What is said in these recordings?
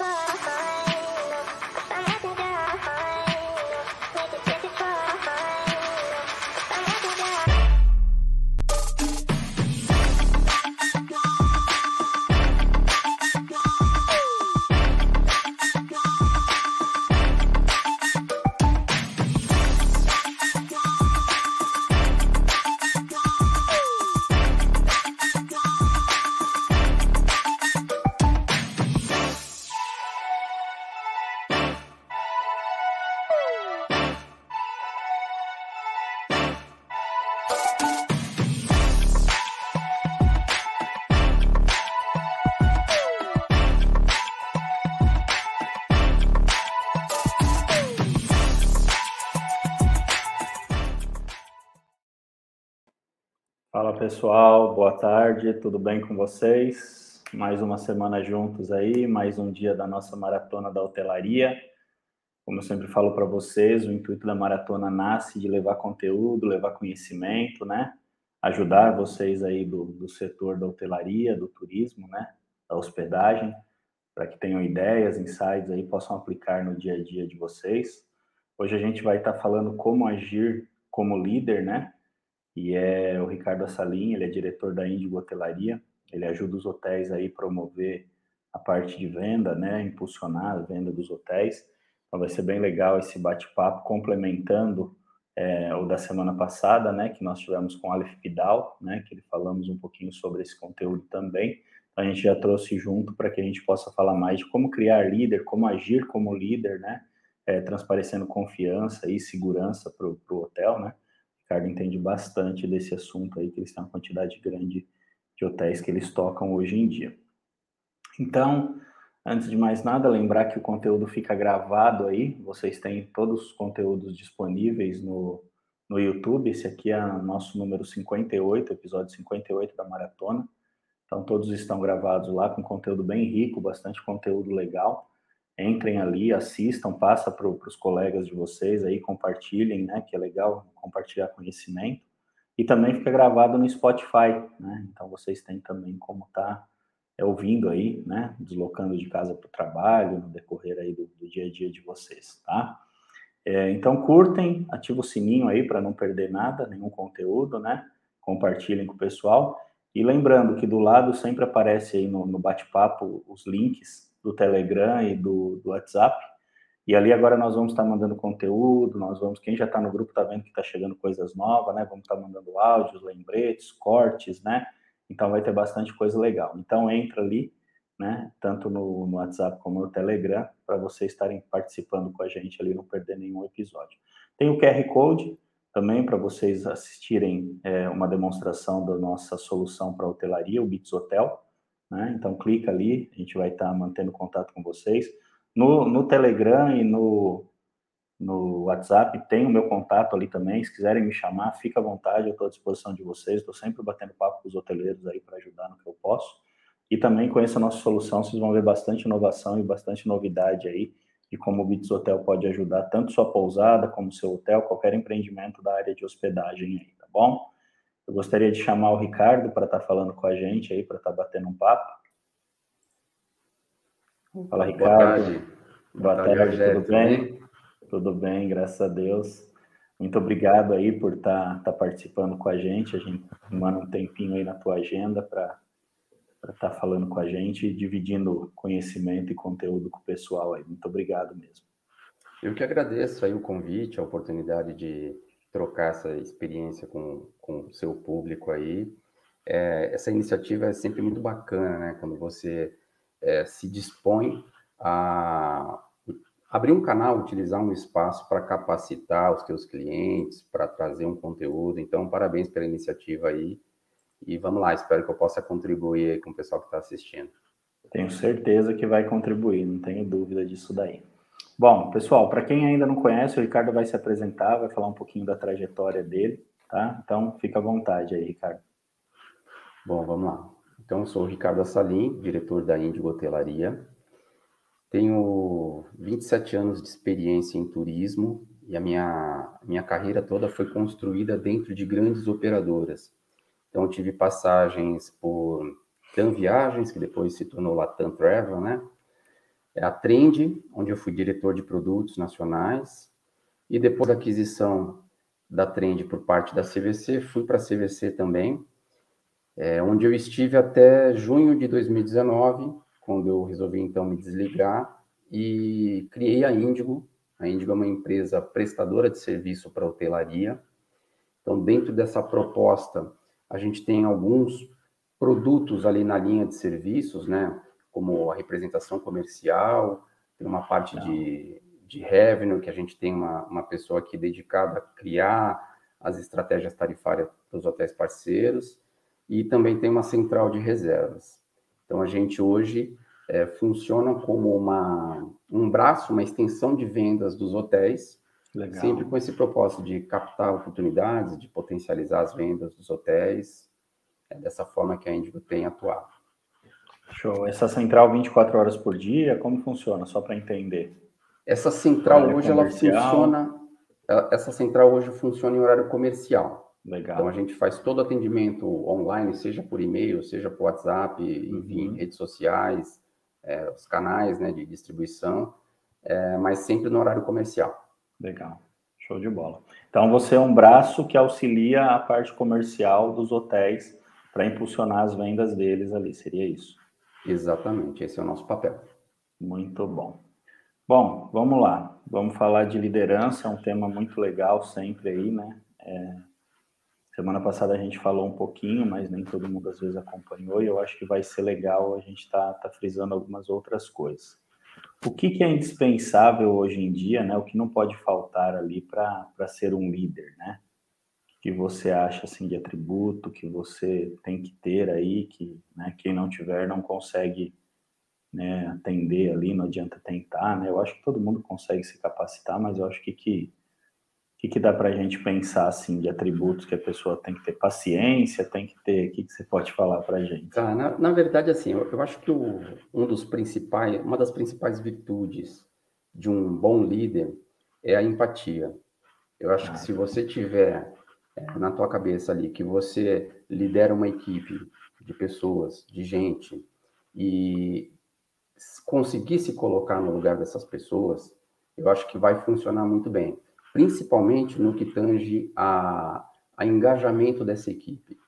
Fala pessoal, boa tarde, tudo bem com vocês? Mais uma semana juntos aí, mais um dia da nossa maratona da hotelaria. Como eu sempre falo para vocês, o intuito da maratona nasce de levar conteúdo, levar conhecimento, né? Ajudar vocês aí do, do setor da hotelaria, do turismo, né? Da hospedagem, para que tenham ideias, insights aí, possam aplicar no dia a dia de vocês. Hoje a gente vai estar tá falando como agir como líder, né? E é o Ricardo Assalim, ele é diretor da Índigo Hotelaria, ele ajuda os hotéis aí promover a parte de venda, né, impulsionar a venda dos hotéis. Então vai ser bem legal esse bate-papo complementando é, o da semana passada, né, que nós tivemos com o Aleph Pidal, né, que ele falamos um pouquinho sobre esse conteúdo também. Então a gente já trouxe junto para que a gente possa falar mais de como criar líder, como agir como líder, né, é, transparecendo confiança e segurança para o hotel, né. Ricardo entende bastante desse assunto aí, que eles têm uma quantidade grande de hotéis que eles tocam hoje em dia. Então, antes de mais nada, lembrar que o conteúdo fica gravado aí, vocês têm todos os conteúdos disponíveis no, no YouTube, esse aqui é o nosso número 58, episódio 58 da Maratona, então todos estão gravados lá com conteúdo bem rico, bastante conteúdo legal, entrem ali, assistam, passa para os colegas de vocês aí, compartilhem, né, que é legal compartilhar conhecimento. E também fica gravado no Spotify, né, então vocês têm também como tá é, ouvindo aí, né, deslocando de casa para o trabalho, no decorrer aí do, do, dia a dia de vocês, tá? É, então curtem, ativa o sininho aí para não perder nada, nenhum conteúdo, né? Compartilhem com o pessoal. E lembrando que do lado sempre aparece aí no, no bate-papo os links do Telegram e do, do WhatsApp. E ali agora nós vamos estar mandando conteúdo, nós vamos, quem já está no grupo está vendo que está chegando coisas novas, né? Vamos estar mandando áudios, lembretes, cortes, né? Então vai ter bastante coisa legal. Então entra ali, né? Tanto no, no WhatsApp como no Telegram, para vocês estarem participando com a gente ali, não perder nenhum episódio. Tem o QR Code também para vocês assistirem é, uma demonstração da nossa solução para hotelaria, o Bits Hotel. Né? Então, clica ali, a gente vai estar tá mantendo contato com vocês. No, no Telegram e no, no WhatsApp tem o meu contato ali também. Se quiserem me chamar, fica à vontade, eu estou à disposição de vocês. Estou sempre batendo papo com os hoteleiros aí para ajudar no que eu posso. E também conheça a nossa solução, vocês vão ver bastante inovação e bastante novidade aí de como o Bits Hotel pode ajudar tanto sua pousada como seu hotel, qualquer empreendimento da área de hospedagem aí, tá bom? Eu gostaria de chamar o Ricardo para estar tá falando com a gente aí, para estar tá batendo um papo. Fala, Ricardo. Boa tarde. Boa, Boa tarde, tarde tudo bem? Tudo bem, graças a Deus. Muito obrigado aí por estar tá, tá participando com a gente. A gente manda um tempinho aí na tua agenda para estar tá falando com a gente e dividindo conhecimento e conteúdo com o pessoal aí. Muito obrigado mesmo. Eu que agradeço aí o convite, a oportunidade de trocar essa experiência com, com o seu público aí. É, essa iniciativa é sempre muito bacana, né? Quando você é, se dispõe a abrir um canal, utilizar um espaço para capacitar os seus clientes, para trazer um conteúdo. Então, parabéns pela iniciativa aí. E vamos lá, espero que eu possa contribuir com o pessoal que está assistindo. Tenho certeza que vai contribuir, não tenho dúvida disso daí. Bom, pessoal, para quem ainda não conhece, o Ricardo vai se apresentar, vai falar um pouquinho da trajetória dele, tá? Então, fica à vontade aí, Ricardo. Bom, vamos lá. Então, eu sou o Ricardo Assalim, diretor da Índigo Hotelaria. Tenho 27 anos de experiência em turismo e a minha, minha carreira toda foi construída dentro de grandes operadoras. Então, tive passagens por TAM Viagens, que depois se tornou Latam Travel, né? É a Trend, onde eu fui diretor de produtos nacionais, e depois da aquisição da Trend por parte da CVC, fui para a CVC também, é, onde eu estive até junho de 2019, quando eu resolvi então me desligar e criei a Índigo. A Índigo é uma empresa prestadora de serviço para hotelaria. Então, dentro dessa proposta, a gente tem alguns produtos ali na linha de serviços, né? Como a representação comercial, tem uma parte de, de revenue, que a gente tem uma, uma pessoa aqui dedicada a criar as estratégias tarifárias para os hotéis parceiros, e também tem uma central de reservas. Então, a gente hoje é, funciona como uma, um braço, uma extensão de vendas dos hotéis, Legal. sempre com esse propósito de captar oportunidades, de potencializar as vendas dos hotéis. É dessa forma que a Indigo tem atuado. Show. Essa central 24 horas por dia, como funciona? Só para entender. Essa central hoje ela funciona. Essa central hoje funciona em horário comercial. Legal. Então a gente faz todo atendimento online, seja por e-mail, seja por WhatsApp, enfim, uhum. redes sociais, é, os canais né, de distribuição, é, mas sempre no horário comercial. Legal, show de bola. Então você é um braço que auxilia a parte comercial dos hotéis para impulsionar as vendas deles ali, seria isso? Exatamente, esse é o nosso papel. Muito bom. Bom, vamos lá. Vamos falar de liderança, é um tema muito legal sempre aí, né? É, Semana passada a gente falou um pouquinho, mas nem todo mundo às vezes acompanhou, e eu acho que vai ser legal a gente estar tá, tá frisando algumas outras coisas. O que, que, é indispensável hoje em dia, né? O que não pode faltar ali para ser um líder, né? Que você acha assim de atributo que você tem que ter aí, que né, quem não tiver não consegue né, atender ali, não adianta tentar, né? Eu acho que todo mundo consegue se capacitar, mas eu acho que, que que, que dá para a gente pensar assim de atributos que a pessoa tem que ter paciência, tem que ter? O que, que você pode falar para a gente? Ah, na, na, verdade, assim, eu, eu acho que o, um dos principais, uma das principais virtudes de um bom líder é a empatia. Eu acho ah, que se você tiver na tua cabeça ali que você lidera uma equipe de pessoas, de gente, e conseguir se colocar no lugar dessas pessoas, eu acho que vai funcionar muito bem principalmente no que tange a, a engajamento dessa equipe.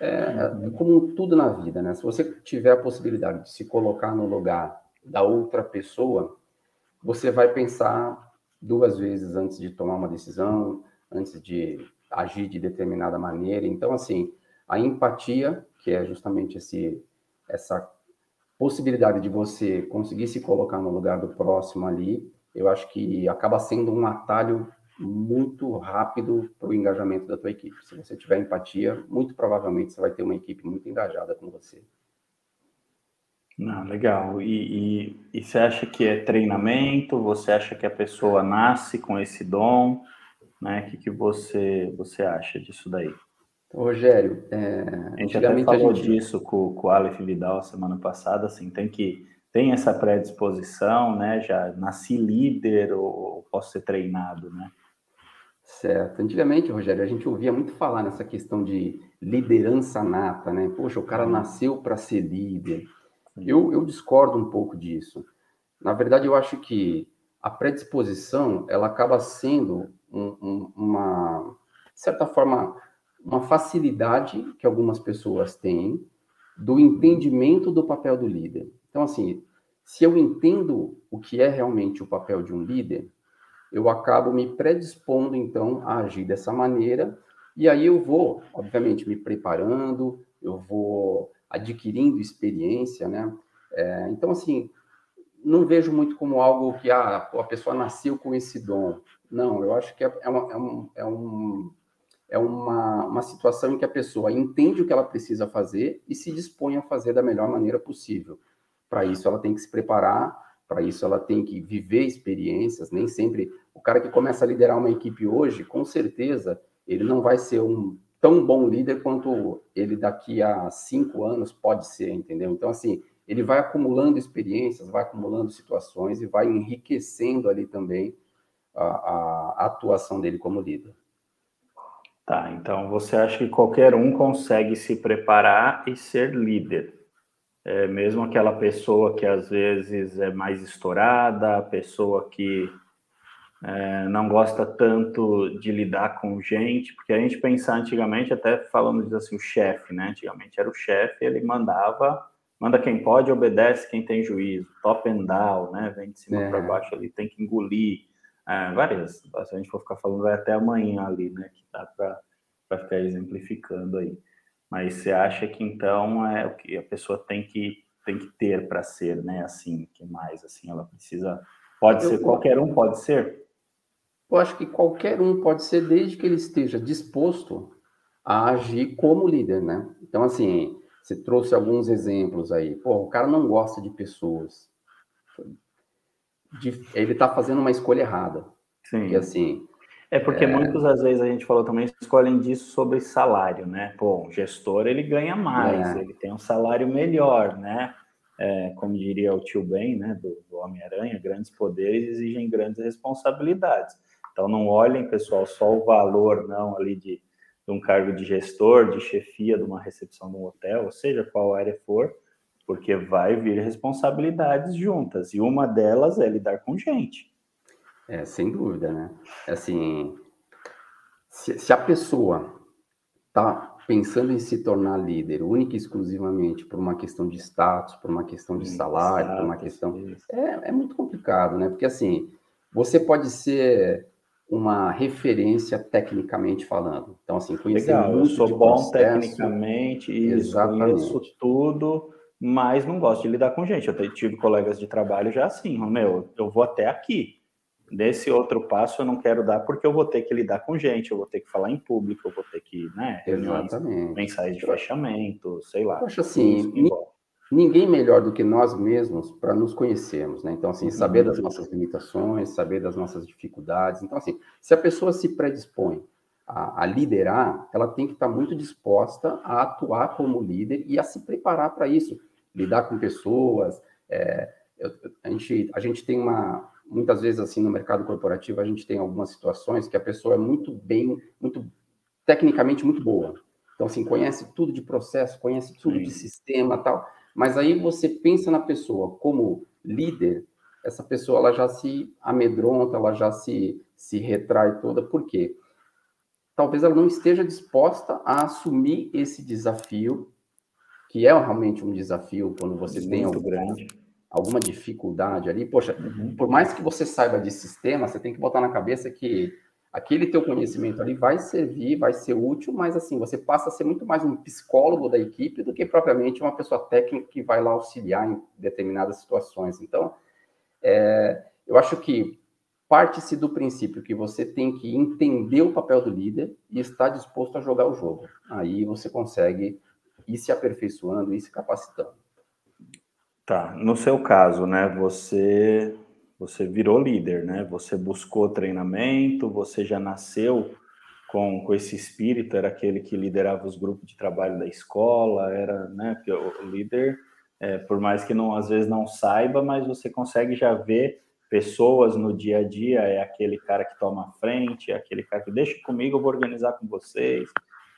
É, uhum. como tudo na vida, né? Se você tiver a possibilidade de se colocar no lugar da outra pessoa, você vai pensar duas vezes antes de tomar uma decisão, antes de agir de determinada maneira. Então, assim, a empatia, que é justamente esse, essa possibilidade de você conseguir se colocar no lugar do próximo ali, eu acho que acaba sendo um atalho muito rápido para o engajamento da tua equipe. Se você tiver empatia, muito provavelmente você vai ter uma equipe muito engajada com você. Não, legal. E, e, e, você acha que é treinamento? Você acha que a pessoa nasce com esse dom? Né? O que, que você, você acha disso daí? Rogério, é, a gente até falou a gente... disso com, com o Aleph Vidal semana passada, assim, tem que tem essa predisposição, né? Já nasci líder ou posso ser treinado, né? Certo. Antigamente, Rogério, a gente ouvia muito falar nessa questão de liderança nata, né? Poxa, o cara uhum. nasceu para ser líder. Eu, eu discordo um pouco disso. Na verdade, eu acho que a predisposição ela acaba sendo um, um, uma, de certa forma, uma facilidade que algumas pessoas têm do entendimento do papel do líder. Então, assim, se eu entendo o que é realmente o papel de um líder, eu acabo me predispondo, então, a agir dessa maneira, e aí eu vou, obviamente, me preparando, eu vou adquirindo experiência, né? É, então, assim, não vejo muito como algo que ah, a pessoa nasceu com esse dom. Não, eu acho que é, é, uma, é, um, é, um, é uma, uma situação em que a pessoa entende o que ela precisa fazer e se dispõe a fazer da melhor maneira possível. Para isso, ela tem que se preparar, para isso, ela tem que viver experiências. Nem sempre o cara que começa a liderar uma equipe hoje, com certeza, ele não vai ser um tão bom líder quanto ele daqui a cinco anos pode ser, entendeu? Então, assim, ele vai acumulando experiências, vai acumulando situações e vai enriquecendo ali também a, a, atuação dele como líder. Tá, então você acha que qualquer um consegue se preparar e ser líder? É, mesmo aquela pessoa que às vezes é mais estourada, a pessoa que é, não gosta tanto de lidar com gente, porque a gente pensar antigamente, até falando assim, o chefe, né? Antigamente era o chefe, ele mandava, manda quem pode, obedece quem tem juízo, top and down, né? Vem de cima é. para baixo ali, tem que engolir. É, várias, se a gente for ficar falando, vai até amanhã ali, né? Que dá para ficar exemplificando aí. Mas você acha que então é o que a pessoa tem que tem que ter para ser, né? Assim, que mais assim, ela precisa pode Eu, ser qualquer um, pode ser eu acho que qualquer um pode ser, desde que ele esteja disposto a agir como líder, né? Então, assim, você trouxe alguns exemplos aí. Pô, o cara não gosta de pessoas. Ele está fazendo uma escolha errada. Sim. E assim. É porque é... muitas das vezes a gente falou também, escolhem disso sobre salário, né? Pô, o gestor ele ganha mais, é. ele tem um salário melhor, né? É, como diria o tio Ben, né, do, do Homem-Aranha, grandes poderes exigem grandes responsabilidades. Então, não olhem, pessoal, só o valor, não, ali de, de um cargo de gestor, de chefia de uma recepção de um hotel, ou seja, qual área for, porque vai vir responsabilidades juntas, e uma delas é lidar com gente. É, sem dúvida, né? Assim, se, se a pessoa está pensando em se tornar líder única e exclusivamente por uma questão de status, por uma questão de salário, por uma questão. É, é muito complicado, né? Porque assim, você pode ser uma referência tecnicamente falando. Então, assim, conhecer Legal, muito eu sou bom processo, tecnicamente, isso, conheço tudo, mas não gosto de lidar com gente. Eu tive colegas de trabalho já assim, meu, eu vou até aqui. Desse outro passo eu não quero dar porque eu vou ter que lidar com gente, eu vou ter que falar em público, eu vou ter que, né, reuniões, mensais de fechamento, sei lá. Eu acho assim, ninguém melhor do que nós mesmos para nos conhecermos, né? Então, assim, saber uhum. das nossas limitações, saber das nossas dificuldades. Então, assim, se a pessoa se predispõe a, a liderar, ela tem que estar tá muito disposta a atuar como líder e a se preparar para isso, lidar com pessoas. É, eu, a, gente, a gente tem uma, muitas vezes, assim, no mercado corporativo, a gente tem algumas situações que a pessoa é muito bem, muito tecnicamente muito boa. Então, assim, conhece tudo de processo, conhece tudo Sim. de sistema tal mas aí você pensa na pessoa como líder, essa pessoa ela já se amedronta, ela já se, se retrai toda, por quê? Talvez ela não esteja disposta a assumir esse desafio, que é realmente um desafio quando você Muito tem algum, grande. alguma dificuldade ali. Poxa, uhum. por mais que você saiba de sistema, você tem que botar na cabeça que aquele teu conhecimento ali vai servir, vai ser útil, mas assim, você passa a ser muito mais um psicólogo da equipe do que propriamente uma pessoa técnica que vai lá auxiliar em determinadas situações. Então, é, eu acho que parte-se do princípio que você tem que entender o papel do líder e estar disposto a jogar o jogo. Aí você consegue ir se aperfeiçoando, ir se capacitando. Tá, no seu caso, né, você você virou líder, né? Você buscou treinamento, você já nasceu com, com esse espírito, era aquele que liderava os grupos de trabalho da escola, era, né? Porque o líder, é, por mais que não às vezes não saiba, mas você consegue já ver pessoas no dia a dia, é aquele cara que toma a frente, é aquele cara que deixa comigo, eu vou organizar com vocês,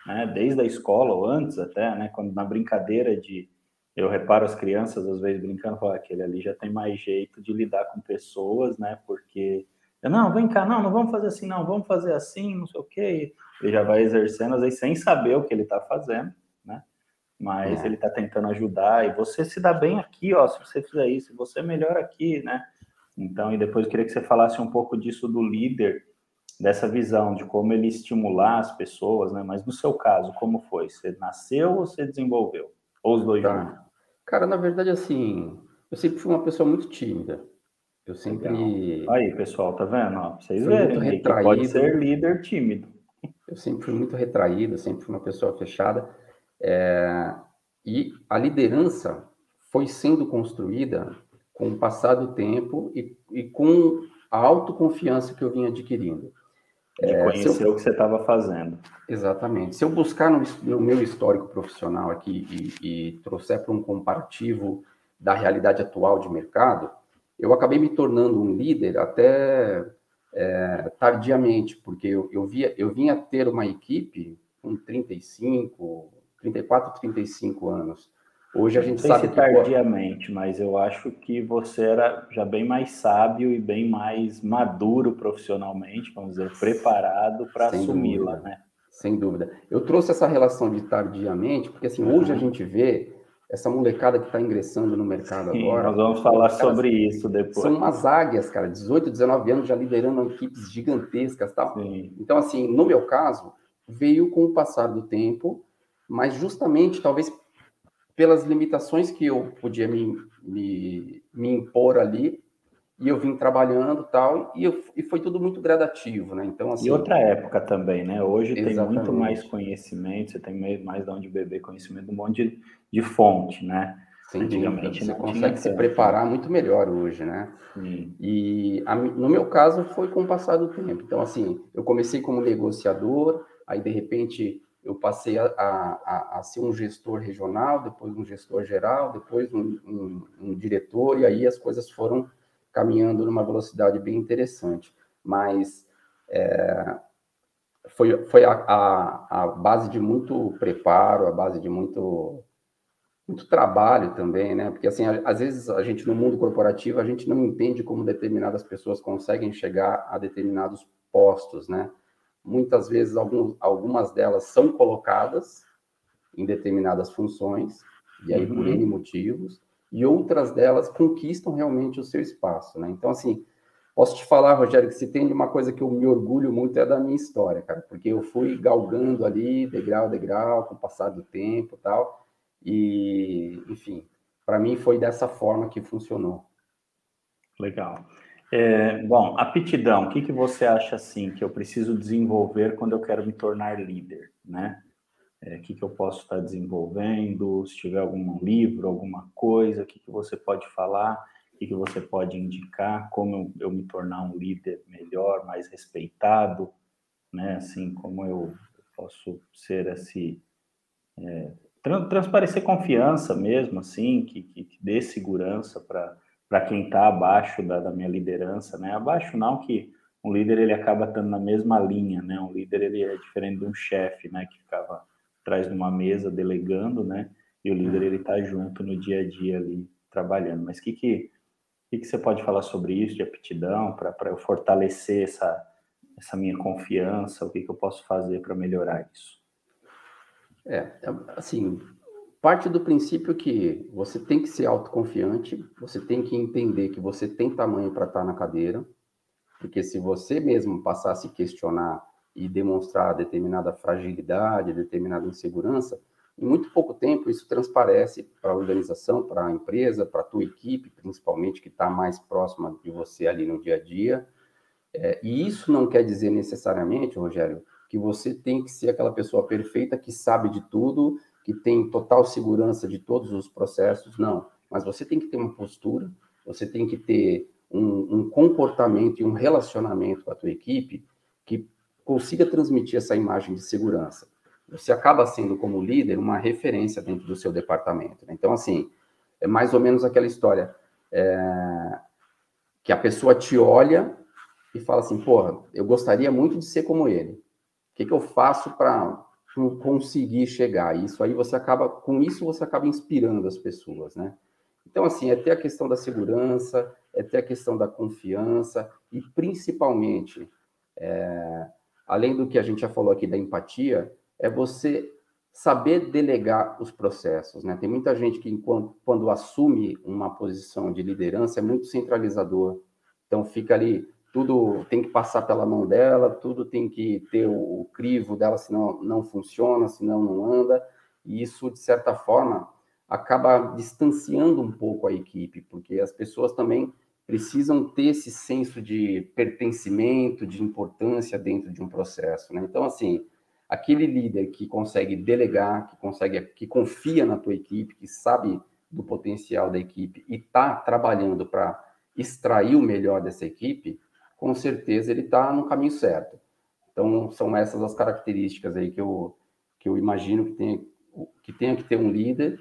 né? Desde a escola ou antes até, né? Quando na brincadeira de eu reparo as crianças, às vezes, brincando, falar aquele ali já tem mais jeito de lidar com pessoas, né? Porque, não, vem cá, não, não vamos fazer assim, não, vamos fazer assim, não sei o quê. Ele já vai exercendo, às vezes, sem saber o que ele está fazendo, né? Mas é. ele está tentando ajudar, e você se dá bem aqui, ó, se você fizer isso, você melhora aqui, né? Então, e depois eu queria que você falasse um pouco disso do líder, dessa visão de como ele estimular as pessoas, né? Mas no seu caso, como foi? Você nasceu ou você desenvolveu? Ou os dois tá. juntos? Cara, na verdade, assim, eu sempre fui uma pessoa muito tímida. Eu sempre. Legal. Aí, pessoal, tá vendo? Ó, vocês verem, retraído. pode ser líder tímido. Eu sempre fui muito retraído, sempre fui uma pessoa fechada. É... E a liderança foi sendo construída com o passar do tempo e, e com a autoconfiança que eu vinha adquirindo. De é, conhecer eu... o que você estava fazendo. Exatamente. Se eu buscar no, no meu histórico profissional aqui e, e trouxer para um comparativo da realidade atual de mercado, eu acabei me tornando um líder até é, tardiamente, porque eu, eu, via, eu vinha ter uma equipe com 35, 34, 35 anos. Hoje a gente Não sabe se tardiamente, mas eu acho que você era já bem mais sábio e bem mais maduro profissionalmente, vamos dizer, preparado para assumi-la, né? Sem dúvida. Eu trouxe essa relação de tardiamente, porque assim, hoje a gente vê essa molecada que está ingressando no mercado Sim, agora. Nós vamos falar sobre isso depois. São umas águias, cara, 18, 19 anos já liderando equipes gigantescas tal. Sim. Então, assim, no meu caso, veio com o passar do tempo, mas justamente, talvez pelas limitações que eu podia me, me, me impor ali, e eu vim trabalhando tal, e, eu, e foi tudo muito gradativo, né? Então, assim... E outra época também, né? Hoje exatamente. tem muito mais conhecimento, você tem mais de onde beber conhecimento, um monte de, de fonte, né? Sem Antigamente você consegue se preparar muito melhor hoje, né? Sim. E a, no meu caso foi com o passar do tempo. Então, assim, eu comecei como negociador, aí de repente eu passei a, a, a, ser um gestor regional, depois um gestor geral, depois um, um, um, diretor, e aí as coisas foram caminhando numa velocidade bem interessante. Mas é, foi, foi a, a, base de muito preparo, a base de muito, muito trabalho também, né? Porque, assim, às vezes a gente, no mundo corporativo, a gente não entende como determinadas pessoas conseguem chegar a determinados postos, né? Muitas vezes algumas delas são colocadas em determinadas funções, e aí uhum. por N motivos, e outras delas conquistam realmente o seu espaço, né? Então, assim, posso te falar, Rogério, que se tem uma coisa que eu me orgulho muito é da minha história, cara, porque eu fui galgando ali, degrau a degrau, com o passar do tempo tal, e, enfim, para mim foi dessa forma que funcionou. Legal. É, bom, aptidão, o que, que você acha assim que eu preciso desenvolver quando eu quero me tornar líder, né? É, o que, que eu posso estar desenvolvendo? Se tiver algum livro, alguma coisa, o que, que você pode falar? O que, que você pode indicar? Como eu, eu me tornar um líder melhor, mais respeitado, né? Assim, como eu posso ser esse é, transparecer confiança mesmo, assim, que, que, que dê segurança para para quem está abaixo da, da, minha liderança, né? Abaixo não que um líder ele acaba estando na mesma linha, né? Um líder ele é diferente de um chefe, né? Que ficava atrás de uma mesa delegando, né? E o líder ele está junto no dia a dia ali trabalhando. Mas o que que, que que você pode falar sobre isso de aptidão para eu fortalecer essa essa minha confiança? O que que eu posso fazer para melhorar isso? É, assim, parte do princípio que você tem que ser autoconfiante, você tem que entender que você tem tamanho para estar na cadeira, porque se você mesmo passar a se questionar e demonstrar determinada fragilidade, determinada insegurança, em muito pouco tempo isso transparece para a organização, para a empresa, para a tua equipe, principalmente que está mais próxima de você ali no dia a dia. É, e isso não quer dizer necessariamente, Rogério, que você tem que ser aquela pessoa perfeita que sabe de tudo que tem total segurança de todos os processos, não. Mas você tem que ter uma postura, você tem que ter um, um comportamento e um relacionamento com a tua equipe que consiga transmitir essa imagem de segurança. Você acaba sendo, como líder, uma referência dentro do seu departamento. Né? Então, assim, é mais ou menos aquela história é, que a pessoa te olha e fala assim, porra, eu gostaria muito de ser como ele. O que, que eu faço para conseguir chegar. Isso aí você acaba, com isso você acaba inspirando as pessoas, né? Então, assim, é ter a questão da segurança, é ter a questão da confiança e, principalmente, é, além do que a gente já falou aqui da empatia, é você saber delegar os processos, né? Tem muita gente que, enquanto, quando assume uma posição de liderança, é muito centralizador. Então, fica ali tudo tem que passar pela mão dela, tudo tem que ter o, o crivo dela, senão não funciona, senão não anda. E isso, de certa forma, acaba distanciando um pouco a equipe, porque as pessoas também precisam ter esse senso de pertencimento, de importância dentro de um processo. Né? Então, assim, aquele líder que consegue delegar, que consegue, que confia na tua equipe, que sabe do potencial da equipe e está trabalhando para extrair o melhor dessa equipe, com certeza ele está no caminho certo. Então, são essas as características aí que eu, que eu imagino que tenha, que tenha que ter um líder.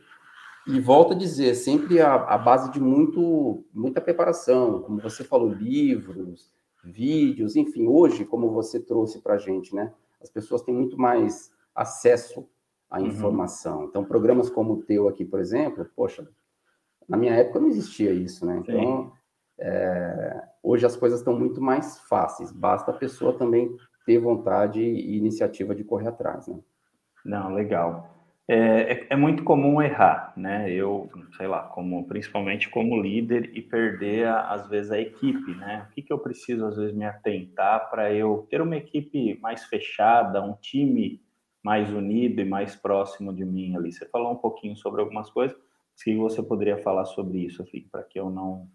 E volto a dizer, sempre a, a base de muito, muita preparação, como você falou, livros, vídeos, enfim, hoje, como você trouxe para a gente, né? As pessoas têm muito mais acesso à uhum. informação. Uhum. Então, programas como o teu aqui, por exemplo, poxa, na minha época não existia isso, né? Então, é, hoje as coisas estão muito mais fáceis, basta a pessoa também ter vontade e iniciativa de correr atrás, né? Não, legal. É, é, é, muito comum errar, né? Eu, sei lá, como principalmente como líder e perder às vezes a equipe, né? O que, que eu preciso às vezes me atentar para eu ter uma equipe mais fechada, um time mais unido e mais próximo de mim ali. Você falou um pouquinho sobre algumas coisas, se você poderia falar sobre isso, assim, para que eu não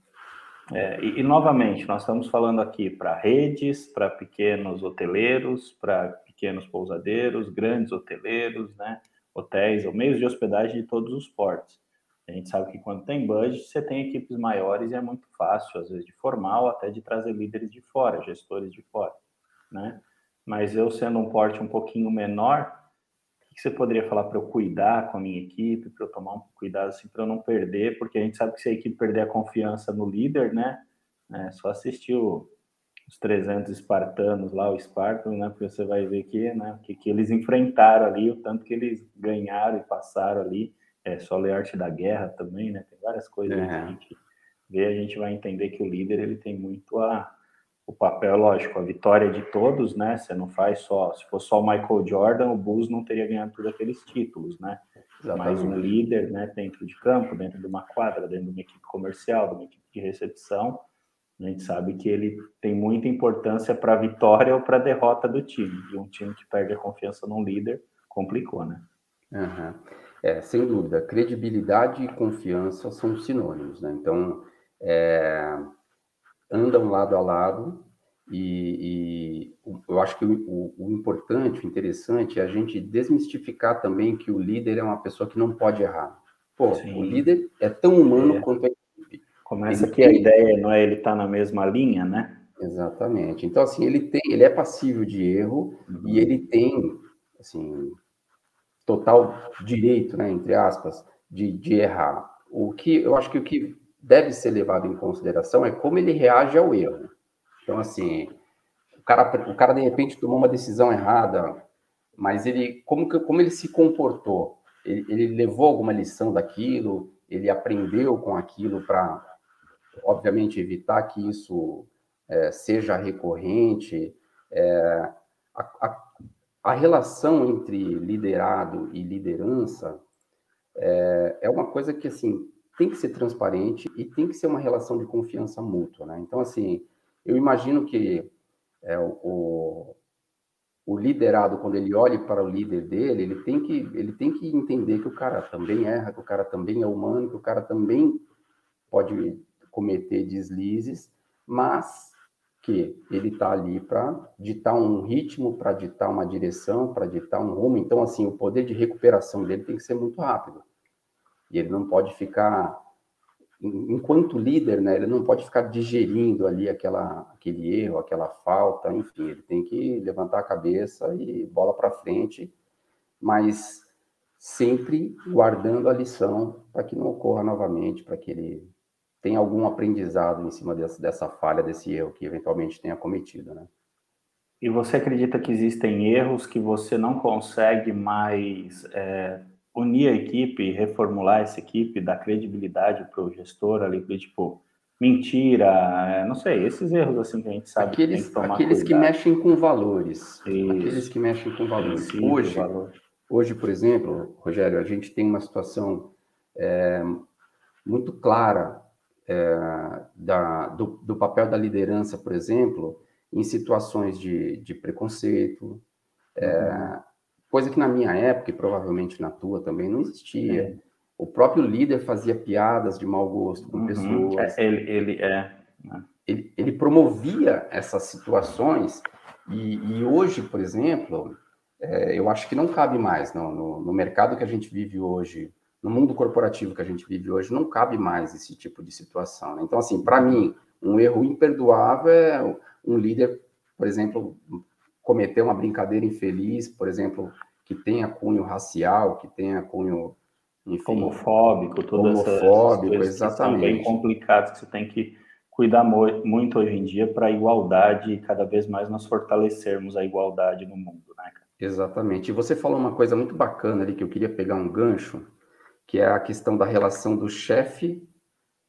é, e, e, novamente, nós estamos falando aqui para redes, para pequenos hoteleiros, para pequenos pousadeiros, grandes hoteleiros, né? hotéis ou meios de hospedagem de todos os portos. A gente sabe que quando tem budget, você tem equipes maiores e é muito fácil, às vezes, de formar ou até de trazer líderes de fora, gestores de fora, né? Mas eu sendo um porte um pouquinho menor, que você poderia falar para eu cuidar com a minha equipe, para eu tomar um cuidado assim, para eu não perder, porque a gente sabe que se a equipe perder a confiança no líder, né? É só assistir o, os 300 espartanos lá, o Espartano, né? Porque você vai ver que, né, que, que eles enfrentaram ali, o tanto que eles ganharam e passaram ali. É só ler Arte da Guerra também, né? Tem várias coisas é. que a gente vê, a gente vai entender que o líder ele tem muito a o papel, lógico, a vitória de todos, né? Você não faz só, se fosse só o Michael Jordan, o Bulls não teria ganhado todos aqueles títulos, né? Exatamente. Mas um líder, né, dentro de campo, dentro de uma quadra, dentro de uma equipe comercial, de uma equipe de recepção, a gente sabe que ele tem muita importância para a vitória ou para a derrota do time. E um time que perde a confiança num líder complicou, né? Uhum. É, sem dúvida. Credibilidade e confiança são sinônimos, né? Então, é, andam lado a lado e, e eu acho que o, o, o, importante, o interessante é a gente desmistificar também que o líder é uma pessoa que não pode errar. Pô, Sim. o líder é tão humano é. quanto a Começa ele que tem... a ideia não é ele estar tá na mesma linha, né? Exatamente. Então, assim, ele tem, ele é passível de erro uhum. e ele tem, assim, total direito, né, entre aspas, de, de errar. O que eu acho que o que deve ser levado em consideração é como ele reage ao erro. Então, assim, o cara, o cara de repente tomou uma decisão errada, mas ele, como, como ele se comportou? Ele, ele levou alguma lição daquilo? Ele aprendeu com aquilo para obviamente, evitar que isso é, seja recorrente. É, a, a, a, relação entre liderado e liderança é, é, uma coisa que, assim, tem que ser transparente e tem que ser uma relação de confiança mútua, né? Então, assim, eu imagino que é, o, o liderado, quando ele olha para o líder dele, ele tem, que, ele tem que entender que o cara também erra, que o cara também é humano, que o cara também pode cometer deslizes, mas que ele está ali para ditar um ritmo, para ditar uma direção, para ditar um rumo. Então, assim, o poder de recuperação dele tem que ser muito rápido. E ele não pode ficar, enquanto líder, né, ele não pode ficar digerindo ali aquela, aquele erro, aquela falta, enfim, ele tem que levantar a cabeça e bola para frente, mas sempre guardando a lição para que não ocorra novamente, para que ele tem algum aprendizado em cima dessa, dessa falha, desse erro que eventualmente tenha cometido, né? E você acredita que existem erros que você não consegue mais é, unir a equipe, reformular essa equipe, dar credibilidade para o gestor ali, tipo, mentira, é, não sei, esses erros assim que a gente sabe aqueles, que tem que tomar Aqueles cuidado. que mexem com valores. Isso. Aqueles que mexem com valores. hoje, valor. hoje, por exemplo, Rogério, a gente tem uma situação é, muito clara é, da, do, do, papel da liderança, por exemplo, em situações de, de preconceito, é, coisa que na minha época, e provavelmente na tua também, não existia. É. O próprio líder fazia piadas de mau gosto com uhum. pessoas. É, ele, ele é. Né? Ele, ele promovia essas situações, e, e hoje, por exemplo, é, eu acho que não cabe mais no, no, no mercado que a gente vive hoje, no mundo corporativo que a gente vive hoje, não cabe mais esse tipo de situação. Né? Então, assim, para mim, um erro imperdoável é um líder, por exemplo, cometer uma brincadeira infeliz, por exemplo, que tenha cunho racial, que tenha cunho enfim, homofóbico, todas homofóbico, essas exatamente. Que são bem complicados que você tem que cuidar muito hoje em dia para a igualdade e cada vez mais nós fortalecermos a igualdade no mundo, né? Exatamente. E você falou uma coisa muito bacana ali que eu queria pegar um gancho, que é a questão da relação do chefe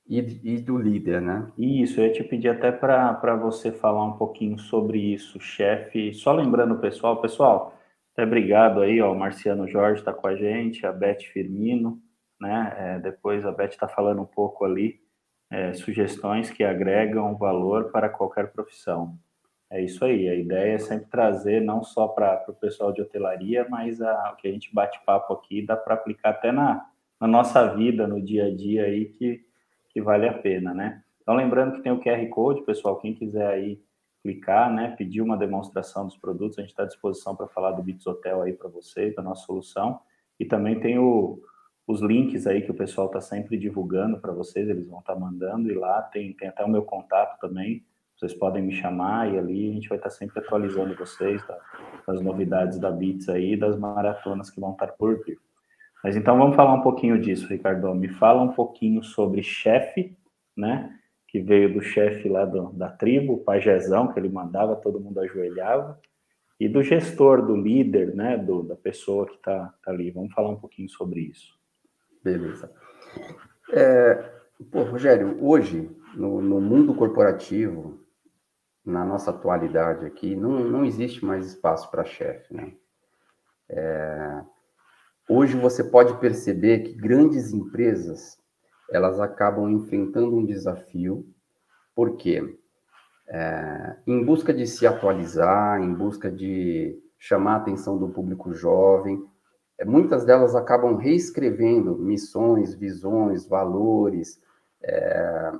e, e, do líder, né? Isso, eu ia te pedir até para você falar um pouquinho sobre isso, chefe. Só lembrando o pessoal, pessoal, até obrigado aí, ó, o Marciano Jorge está com a gente, a Beth Firmino, né? É, depois a Beth está falando um pouco ali, é, sugestões que agregam valor para qualquer profissão. É isso aí, a ideia é sempre trazer não só para o pessoal de hotelaria, mas a, o que a gente bate papo aqui dá para aplicar até na, na nossa vida, no dia a dia aí, que que vale a pena, né? Então, lembrando que tem o QR Code, pessoal, quem quiser aí clicar, né, pedir uma demonstração dos produtos, a gente está à disposição para falar do Bits Hotel aí para vocês, da nossa solução. E também tem o, os links aí que o pessoal está sempre divulgando para vocês, eles vão estar tá mandando, e lá tem, tem até o meu contato também, vocês podem me chamar, e ali a gente vai estar tá sempre atualizando vocês tá, das novidades da Bits aí, das maratonas que vão estar por vir. Mas então vamos falar um pouquinho disso, Ricardo. Me fala um pouquinho sobre chefe, né? Que veio do chefe lá do, da tribo, o pajezão, que ele mandava, todo mundo ajoelhava, e do gestor, do líder, né? Do, da pessoa que está tá ali. Vamos falar um pouquinho sobre isso. Beleza. É, pô, Rogério, hoje, no, no mundo corporativo, na nossa atualidade aqui, não, não existe mais espaço para chefe, né? É, Hoje você pode perceber que grandes empresas elas acabam enfrentando um desafio, porque é, em busca de se atualizar, em busca de chamar a atenção do público jovem, é, muitas delas acabam reescrevendo missões, visões, valores, é,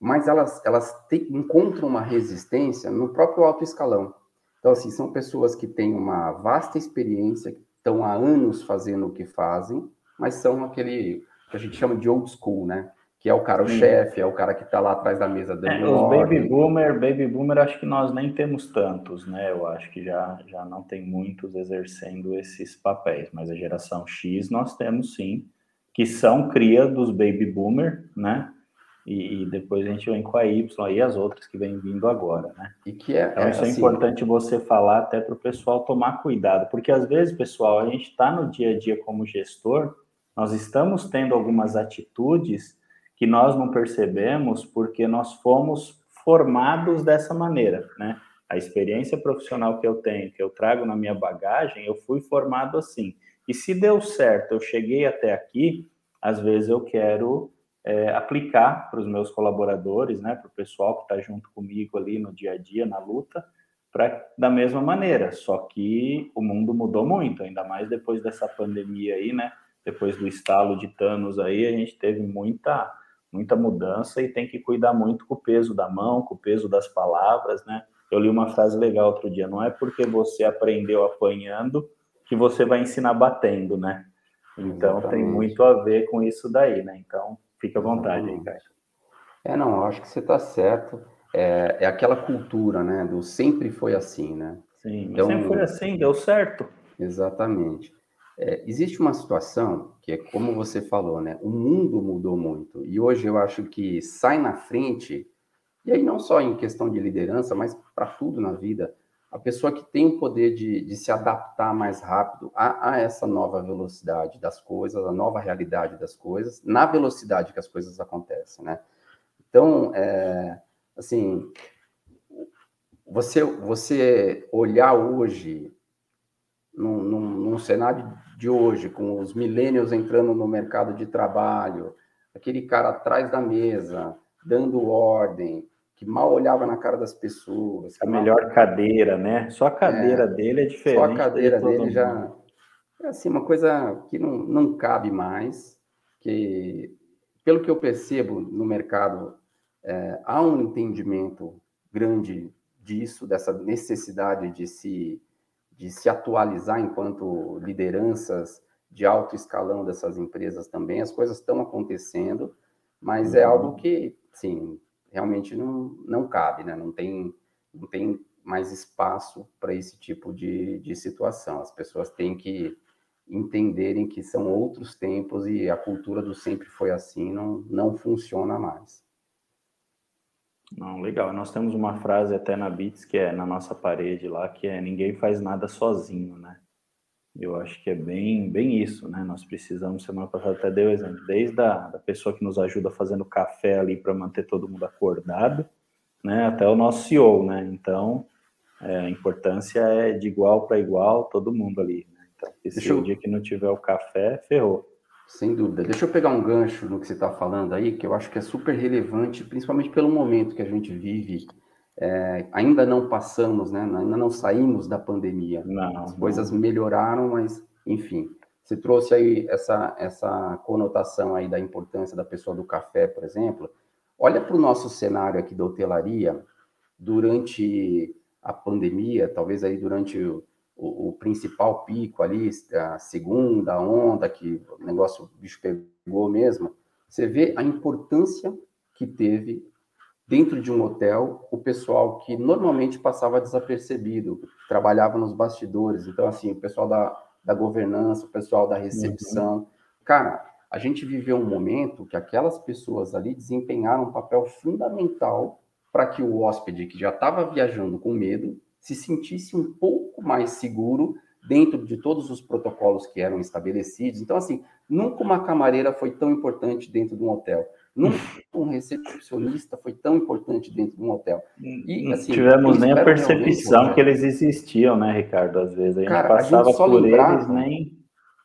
mas elas, elas te, encontram uma resistência no próprio alto escalão. Então, assim, são pessoas que têm uma vasta experiência, estão há anos fazendo o que fazem, mas são aquele que a gente chama de old school, né? Que é o cara, o chefe, é o cara que está lá atrás da mesa dando é, Os baby boomer, baby boomer, acho que nós nem temos tantos, né? Eu acho que já, já não tem muitos exercendo esses papéis, mas a geração X nós temos sim, que são cria dos baby boomer, né? E, e, depois a gente vem com a Y e as outras que vem vindo agora, né? E que é, então, é isso é assim, importante você falar até para o pessoal tomar cuidado, porque às vezes, pessoal, a gente está no dia a dia como gestor, nós estamos tendo algumas atitudes que nós não percebemos porque nós fomos formados dessa maneira, né? A experiência profissional que eu tenho, que eu trago na minha bagagem, eu fui formado assim. E se deu certo, eu cheguei até aqui, às vezes eu quero é, aplicar para os meus colaboradores, né, para o pessoal que está junto comigo ali no dia a dia, na luta, para da mesma maneira. Só que o mundo mudou muito, ainda mais depois dessa pandemia aí, né? Depois do estalo de Thanos aí, a gente teve muita muita mudança e tem que cuidar muito com o peso da mão, com o peso das palavras, né? Eu li uma frase legal outro dia, não é porque você aprendeu apanhando que você vai ensinar batendo, né? Então Exatamente. tem muito a ver com isso daí, né? Então, Fique à vontade aí, Caio. É, não, eu acho que você está certo. É, é aquela cultura, né? Do sempre foi assim, né? Sim, então, sempre foi assim, deu certo. Exatamente. É, existe uma situação que é como você falou, né? O mundo mudou muito. E hoje eu acho que sai na frente, e aí não só em questão de liderança, mas para tudo na vida, a pessoa que tem o poder de, de se adaptar mais rápido a, a, essa nova velocidade das coisas, a nova realidade das coisas, na velocidade que as coisas acontecem, né? Então, é, assim, você, você olhar hoje, num, num, num cenário de hoje, com os millennials entrando no mercado de trabalho, aquele cara atrás da mesa, dando ordem, que mal olhava na cara das pessoas. A melhor mal... cadeira, né? Só a cadeira é, dele é diferente. Só a cadeira dele já é assim uma coisa que não, não cabe mais, que pelo que eu percebo no mercado é, há um entendimento grande disso, dessa necessidade de se de se atualizar enquanto lideranças de alto escalão dessas empresas também. As coisas estão acontecendo, mas é uhum. algo que, sim, realmente não, não cabe, né? Não tem, não tem mais espaço para esse tipo de, de situação. As pessoas têm que entenderem que são outros tempos e a cultura do sempre foi assim não, não funciona mais. Não, legal. Nós temos uma frase até na Bits que é na nossa parede lá, que é ninguém faz nada sozinho, né? Eu acho que é bem, bem isso, né? Nós precisamos, semana passada até deu exemplo, desde a da pessoa que nos ajuda fazendo café ali para manter todo mundo acordado, né? Até o nosso CEO, né? Então, é, a importância é de igual para igual, todo mundo ali. Né? Então, se eu... o dia que não tiver o café, ferrou. Sem dúvida. Deixa eu pegar um gancho no que você está falando aí, que eu acho que é super relevante, principalmente pelo momento que a gente vive. É, ainda não passamos, né? ainda não saímos da pandemia. Não, As coisas não. melhoraram, mas, enfim. Você trouxe aí essa, essa conotação aí da importância da pessoa do café, por exemplo. Olha para o nosso cenário aqui da hotelaria, durante a pandemia, talvez aí durante o, o, o, principal pico ali, a segunda onda, que o negócio o bicho pegou mesmo, você vê a importância que teve dentro de um hotel o pessoal que normalmente passava desapercebido, trabalhava nos bastidores, então assim, o pessoal da, da governança, o pessoal da recepção. Uhum. Cara, a gente viveu um momento que aquelas pessoas ali desempenharam um papel fundamental para que o hóspede que já estava viajando com medo se sentisse um pouco mais seguro dentro de todos os protocolos que eram estabelecidos. Então, assim, nunca uma camareira foi tão importante dentro de um hotel. Nunca um recepcionista foi tão importante dentro de um hotel. E, assim, tivemos nem a percepção que eles existiam, né, Ricardo? Às vezes a gente Cara, passava a gente por lembrava, eles, nem,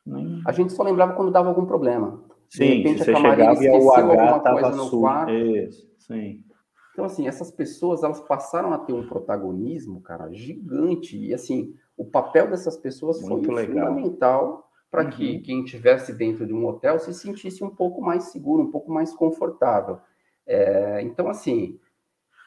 nem... A gente só lembrava quando dava algum problema. Sim, de repente, você a chegava e o H estava no quarto. Isso, sim. Então, assim, essas pessoas, elas passaram a ter um protagonismo, cara, gigante. E, assim, o papel dessas pessoas Muito foi legal. fundamental para uhum. que quem estivesse dentro de um hotel se sentisse um pouco mais seguro, um pouco mais confortável. É, então, assim,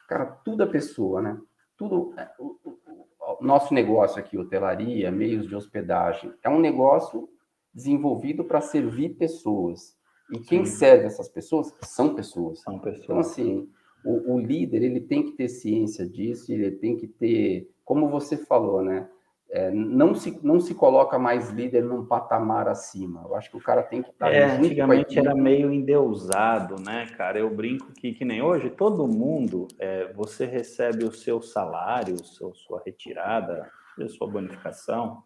cara, tudo a pessoa, né? Tudo. É, o, o, o nosso negócio aqui, hotelaria, meios de hospedagem, é um negócio desenvolvido para servir pessoas. E quem Sim. serve essas pessoas são pessoas. São pessoas. Então, assim, o, o, líder ele tem que ter ciência disso, ele tem que ter, como você falou, né? É, não, se, não se coloca mais líder num patamar acima. Eu acho que o cara tem que estar. É, antigamente era meio endeusado, né, cara? Eu brinco que, que nem hoje, todo mundo, é, você recebe o seu salário, o seu, sua retirada, a sua bonificação,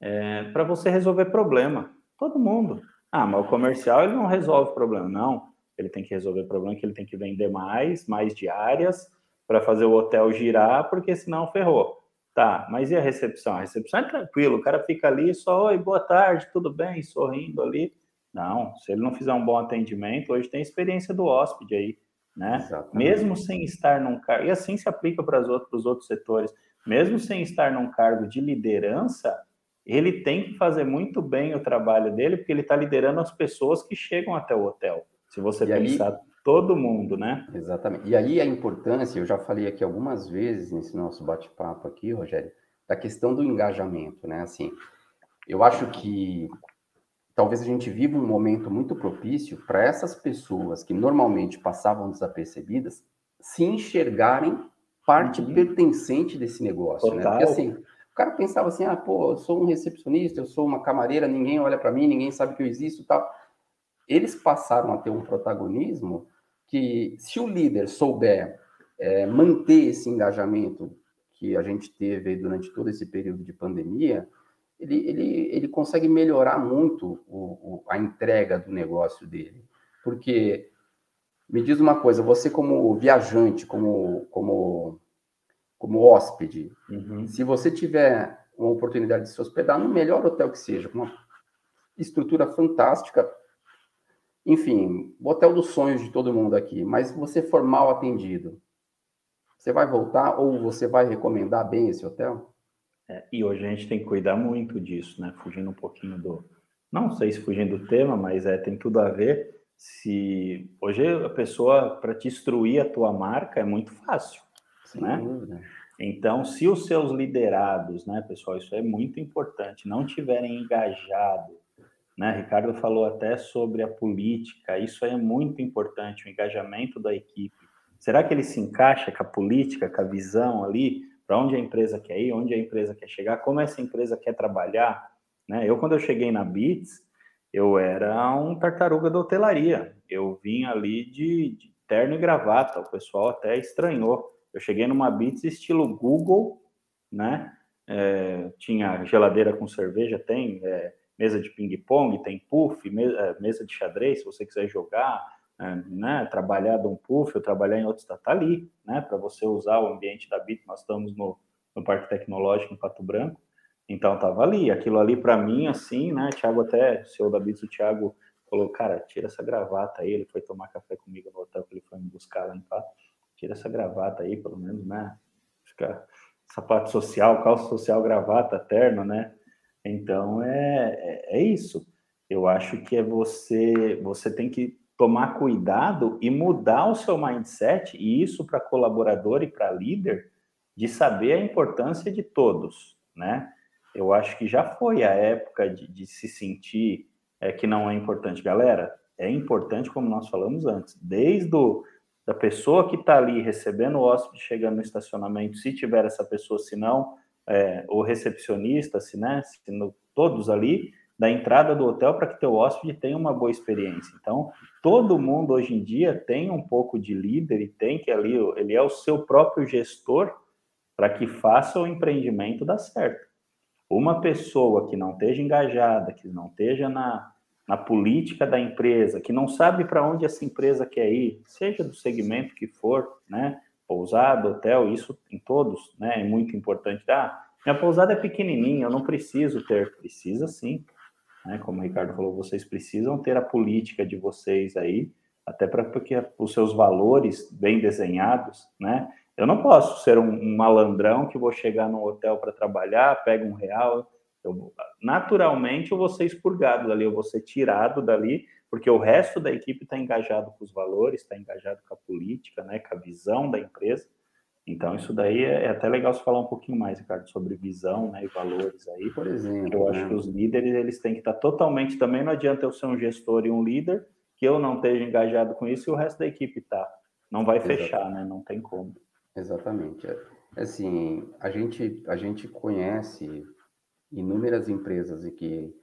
é, para você resolver problema. Todo mundo. Ah, mas o comercial ele não resolve problema. Não ele tem que resolver problema que ele tem que vender mais, mais diárias, para fazer o hotel girar, porque senão ferrou. Tá, mas e a recepção? A recepção é tranquilo, o cara fica ali só, oi, boa tarde, tudo bem, sorrindo ali. Não, se ele não fizer um bom atendimento, hoje tem experiência do hóspede aí, né? Exatamente. Mesmo sem estar num cargo, e assim se aplica para os outros, outros setores, mesmo sem estar num cargo de liderança, ele tem que fazer muito bem o trabalho dele, porque ele está liderando as pessoas que chegam até o hotel. Se você e pensar aí, todo mundo, né? Exatamente. E aí a importância, eu já falei aqui algumas vezes nesse nosso bate-papo aqui, Rogério, da questão do engajamento, né? Assim, eu acho que talvez a gente viva um momento muito propício para essas pessoas que normalmente passavam desapercebidas se enxergarem parte uhum. pertencente desse negócio, Total. né? Porque assim, o cara pensava assim, ah, pô, eu sou um recepcionista, eu sou uma camareira, ninguém olha para mim, ninguém sabe que eu existo, tal eles passaram a ter um protagonismo que, se o líder souber é, manter esse engajamento que a gente teve durante todo esse período de pandemia, ele, ele, ele consegue melhorar muito o, o, a entrega do negócio dele. Porque, me diz uma coisa, você como viajante, como, como, como hóspede, uhum. se você tiver uma oportunidade de se hospedar no melhor hotel que seja, com uma estrutura fantástica, enfim, o hotel dos sonhos de todo mundo aqui, mas você for mal atendido, você vai voltar ou você vai recomendar bem esse hotel? É, e hoje a gente tem que cuidar muito disso, né? Fugindo um pouquinho do. Não sei se fugindo do tema, mas é, tem tudo a ver. Se hoje a pessoa, para te instruir a tua marca, é muito fácil, Sim, né? Dúvida. Então, se os seus liderados, né, pessoal, isso é muito importante, não tiverem engajado né? Ricardo falou até sobre a política, isso é muito importante, o engajamento da equipe. Será que ele se encaixa com a política, com a visão ali, para onde a empresa quer ir, onde a empresa quer chegar, como essa empresa quer trabalhar? Né? Eu, quando eu cheguei na Bits, eu era um tartaruga da hotelaria. Eu vim ali de, de terno e gravata. O pessoal até estranhou. Eu cheguei numa Beats estilo Google, né? É, tinha geladeira com cerveja, tem é, mesa de ping-pong, tem puff, mesa, é, mesa de xadrez, se você quiser jogar, é, né? Trabalhar de um puff ou trabalhar em outro, está tá ali, né? Para você usar o ambiente da Beats. Nós estamos no, no Parque Tecnológico em Pato Branco. Então tava ali, aquilo ali para mim, assim, né? Thiago até, o CEO da Bits, o Thiago falou, cara, tira essa gravata aí. Ele foi tomar café comigo no hotel ele foi me buscar lá em Pato. Tira essa gravata aí, pelo menos, né? Fica sapato social, calça social, gravata, terno, né? Então é, é, é isso. Eu acho que é você, você tem que tomar cuidado e mudar o seu mindset, e isso para colaborador e para líder, de saber a importância de todos, né? eu acho que já foi a época de, de se sentir é, que não é importante. Galera, é importante, como nós falamos antes, desde o, da pessoa que está ali recebendo o hóspede chegando no estacionamento, se tiver essa pessoa, se não, é, o recepcionista, se, né, se no, todos ali, da entrada do hotel para que teu hóspede tenha uma boa experiência. Então, todo mundo hoje em dia tem um pouco de líder e tem que ali, ele é o seu próprio gestor para que faça o empreendimento dar certo. Uma pessoa que não esteja engajada, que não esteja na, na política da empresa, que não sabe para onde essa empresa quer ir, seja do segmento que for, né? Pousada, hotel, isso em todos, né? É muito importante. Ah, minha pousada é pequenininha, eu não preciso ter. Precisa sim. Né? Como o Ricardo falou, vocês precisam ter a política de vocês aí, até para porque os seus valores bem desenhados, né? Eu não posso ser um, um malandrão que vou chegar num hotel para trabalhar, pega um real. Eu, naturalmente, eu vou ser expurgado dali, eu vou ser tirado dali, porque o resto da equipe está engajado com os valores, está engajado com a política, né, com a visão da empresa. Então, isso daí é, é, até legal você falar um pouquinho mais, Ricardo, sobre visão né, e valores aí. Por exemplo. Eu né? acho que os líderes eles têm que estar tá totalmente. Também não adianta eu ser um gestor e um líder que eu não esteja engajado com isso e o resto da equipe está. Não vai Exato. fechar, né? Não tem como. Exatamente. É, assim, a gente, a gente conhece inúmeras empresas e que,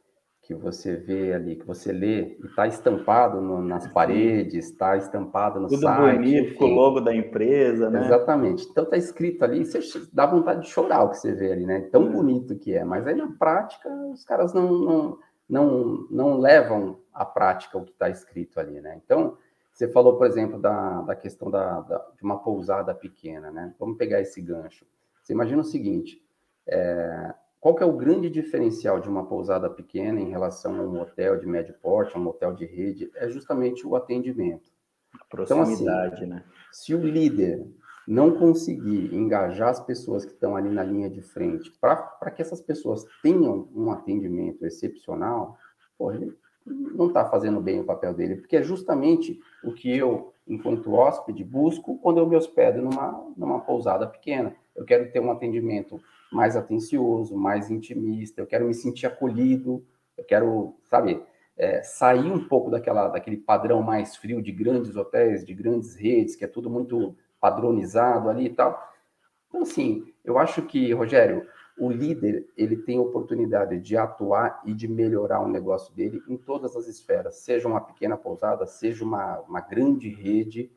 que você vê ali, que você lê e está estampado no, nas paredes, está estampado no Tudo site. Tudo bonito, com o logo da empresa, né? Exatamente. Então está escrito ali, você dá vontade de chorar o que você vê ali, né? Tão é. bonito que é. Mas aí na prática, os caras não, não, não, não levam à prática o que está escrito ali, né? Então, você falou, por exemplo, da, da questão da, da, de uma pousada pequena, né? Vamos pegar esse gancho. Você imagina o seguinte: é, qual que é o grande diferencial de uma pousada pequena em relação a um hotel de médio porte, a um hotel de rede? É justamente o atendimento. A proximidade, então, assim, né? Se o líder não conseguir engajar as pessoas que estão ali na linha de frente para que essas pessoas tenham um atendimento excepcional, pô, ele não está fazendo bem o papel dele, porque é justamente o que eu, enquanto hóspede, busco quando eu me hospedo numa, numa pousada pequena. Eu quero ter um atendimento mais atencioso, mais intimista, eu quero me sentir acolhido, eu quero, sabe, é, sair um pouco daquela, daquele padrão mais frio de grandes hotéis, de grandes redes, que é tudo muito padronizado ali e tal. Então, assim, eu acho que, Rogério, o líder ele tem oportunidade de atuar e de melhorar o negócio dele em todas as esferas, seja uma pequena pousada, seja uma, uma grande rede,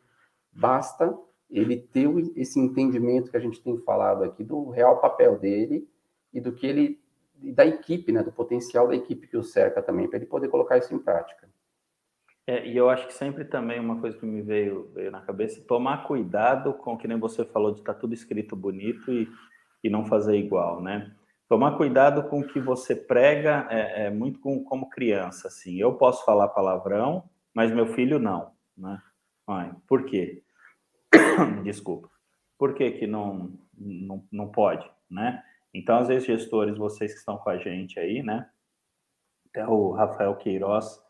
basta ele ter esse entendimento que a gente tem falado aqui do real papel dele e do que ele da equipe, né, do potencial da equipe que o cerca também para ele poder colocar isso em prática. É, e eu acho que sempre também uma coisa que me veio, veio na cabeça, tomar cuidado com que nem você falou de estar tá tudo escrito bonito e e não fazer igual, né? Tomar cuidado com o que você prega é, é muito com, como criança, assim. Eu posso falar palavrão, mas meu filho não, né? Mãe, por quê? Desculpa. Por que que não, não, não pode, né? Então, às vezes, gestores, vocês que estão com a gente aí, né? Até o Rafael Queiroz,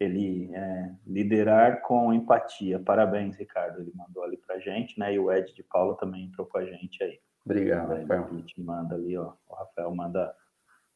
ele é, liderar com empatia. Parabéns, Ricardo, ele mandou ali para gente, né? E o Ed de Paula também entrou com a gente aí. Obrigado, Rafael. A gente manda ali, ó. O Rafael manda,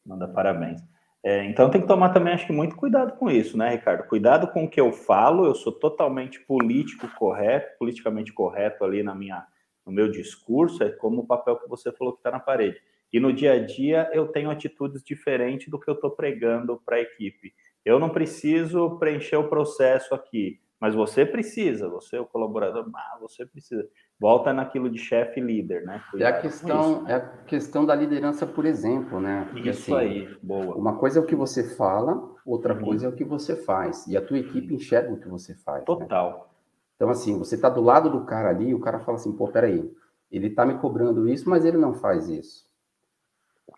manda parabéns. É, então tem que tomar também, acho que, muito cuidado com isso, né, Ricardo? Cuidado com o que eu falo, eu sou totalmente político correto, politicamente correto ali na minha, no meu discurso, é como o papel que você falou que está na parede. E no dia a dia eu tenho atitudes diferentes do que eu estou pregando para a equipe. Eu não preciso preencher o processo aqui, Mas você precisa, você, o colaborador, ah, você precisa. Volta naquilo de chefe líder, né? é a questão, é a questão da liderança, por exemplo, né? Porque, isso assim, aí, boa. Uma coisa é o que você fala, outra uhum. coisa é o que você faz. E a tua equipe enxerga o que você faz. Né? Total. Né? Então, assim, você está do lado do cara ali, o cara fala assim, pô, peraí, ele está me cobrando isso, mas ele não faz isso.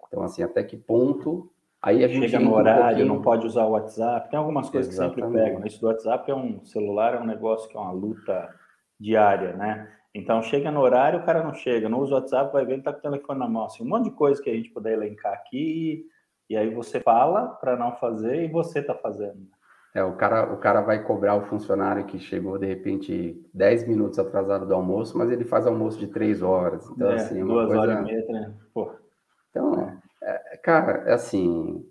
Então, assim, até que ponto Aí a gente chega no horário, um não pode usar o WhatsApp. Tem algumas coisas Exatamente. que sempre pegam. Isso do WhatsApp é um celular, é um negócio que é uma luta diária, né? Então chega no horário, o cara não chega, não usa o WhatsApp, vai ver, ele tá com o telefone na mão. Assim, um monte de coisa que a gente puder elencar aqui, e, e aí você fala para não fazer e você tá fazendo. É, o cara, o cara vai cobrar o funcionário que chegou de repente 10 minutos atrasado do almoço, mas ele faz almoço de 3 horas. Então, é, assim, duas coisa... horas e meia, né? Pô. Cara, é assim,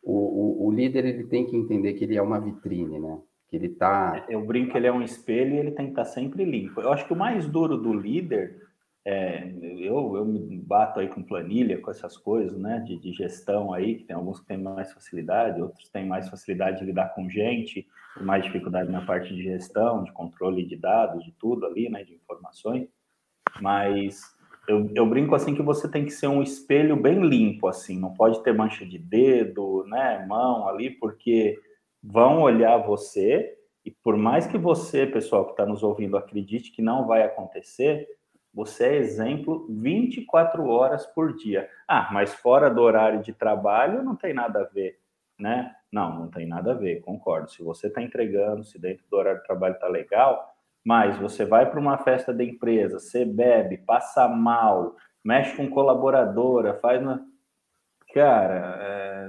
o, o, o, líder ele tem que entender que ele é uma vitrine, né? Que ele tá. Eu brinco que ele é um espelho e ele tem que estar tá sempre limpo. Eu acho que o mais duro do líder, é, eu, eu me bato aí com planilha, com essas coisas, né? De, de gestão aí, que tem alguns que têm mais facilidade, outros têm mais facilidade de lidar com gente, mais dificuldade na parte de gestão, de controle de dados, de tudo ali, né? De informações. Mas eu, eu, brinco assim que você tem que ser um espelho bem limpo, assim, não pode ter mancha de dedo, né, mão ali, porque vão olhar você e por mais que você, pessoal que está nos ouvindo, acredite que não vai acontecer, você é exemplo 24 horas por dia. Ah, mas fora do horário de trabalho não tem nada a ver, né? Não, não tem nada a ver, concordo. Se você está entregando, se dentro do horário de trabalho está legal, mas você vai para uma festa da empresa, você bebe, passa mal, mexe com colaboradora, faz uma. Cara, é...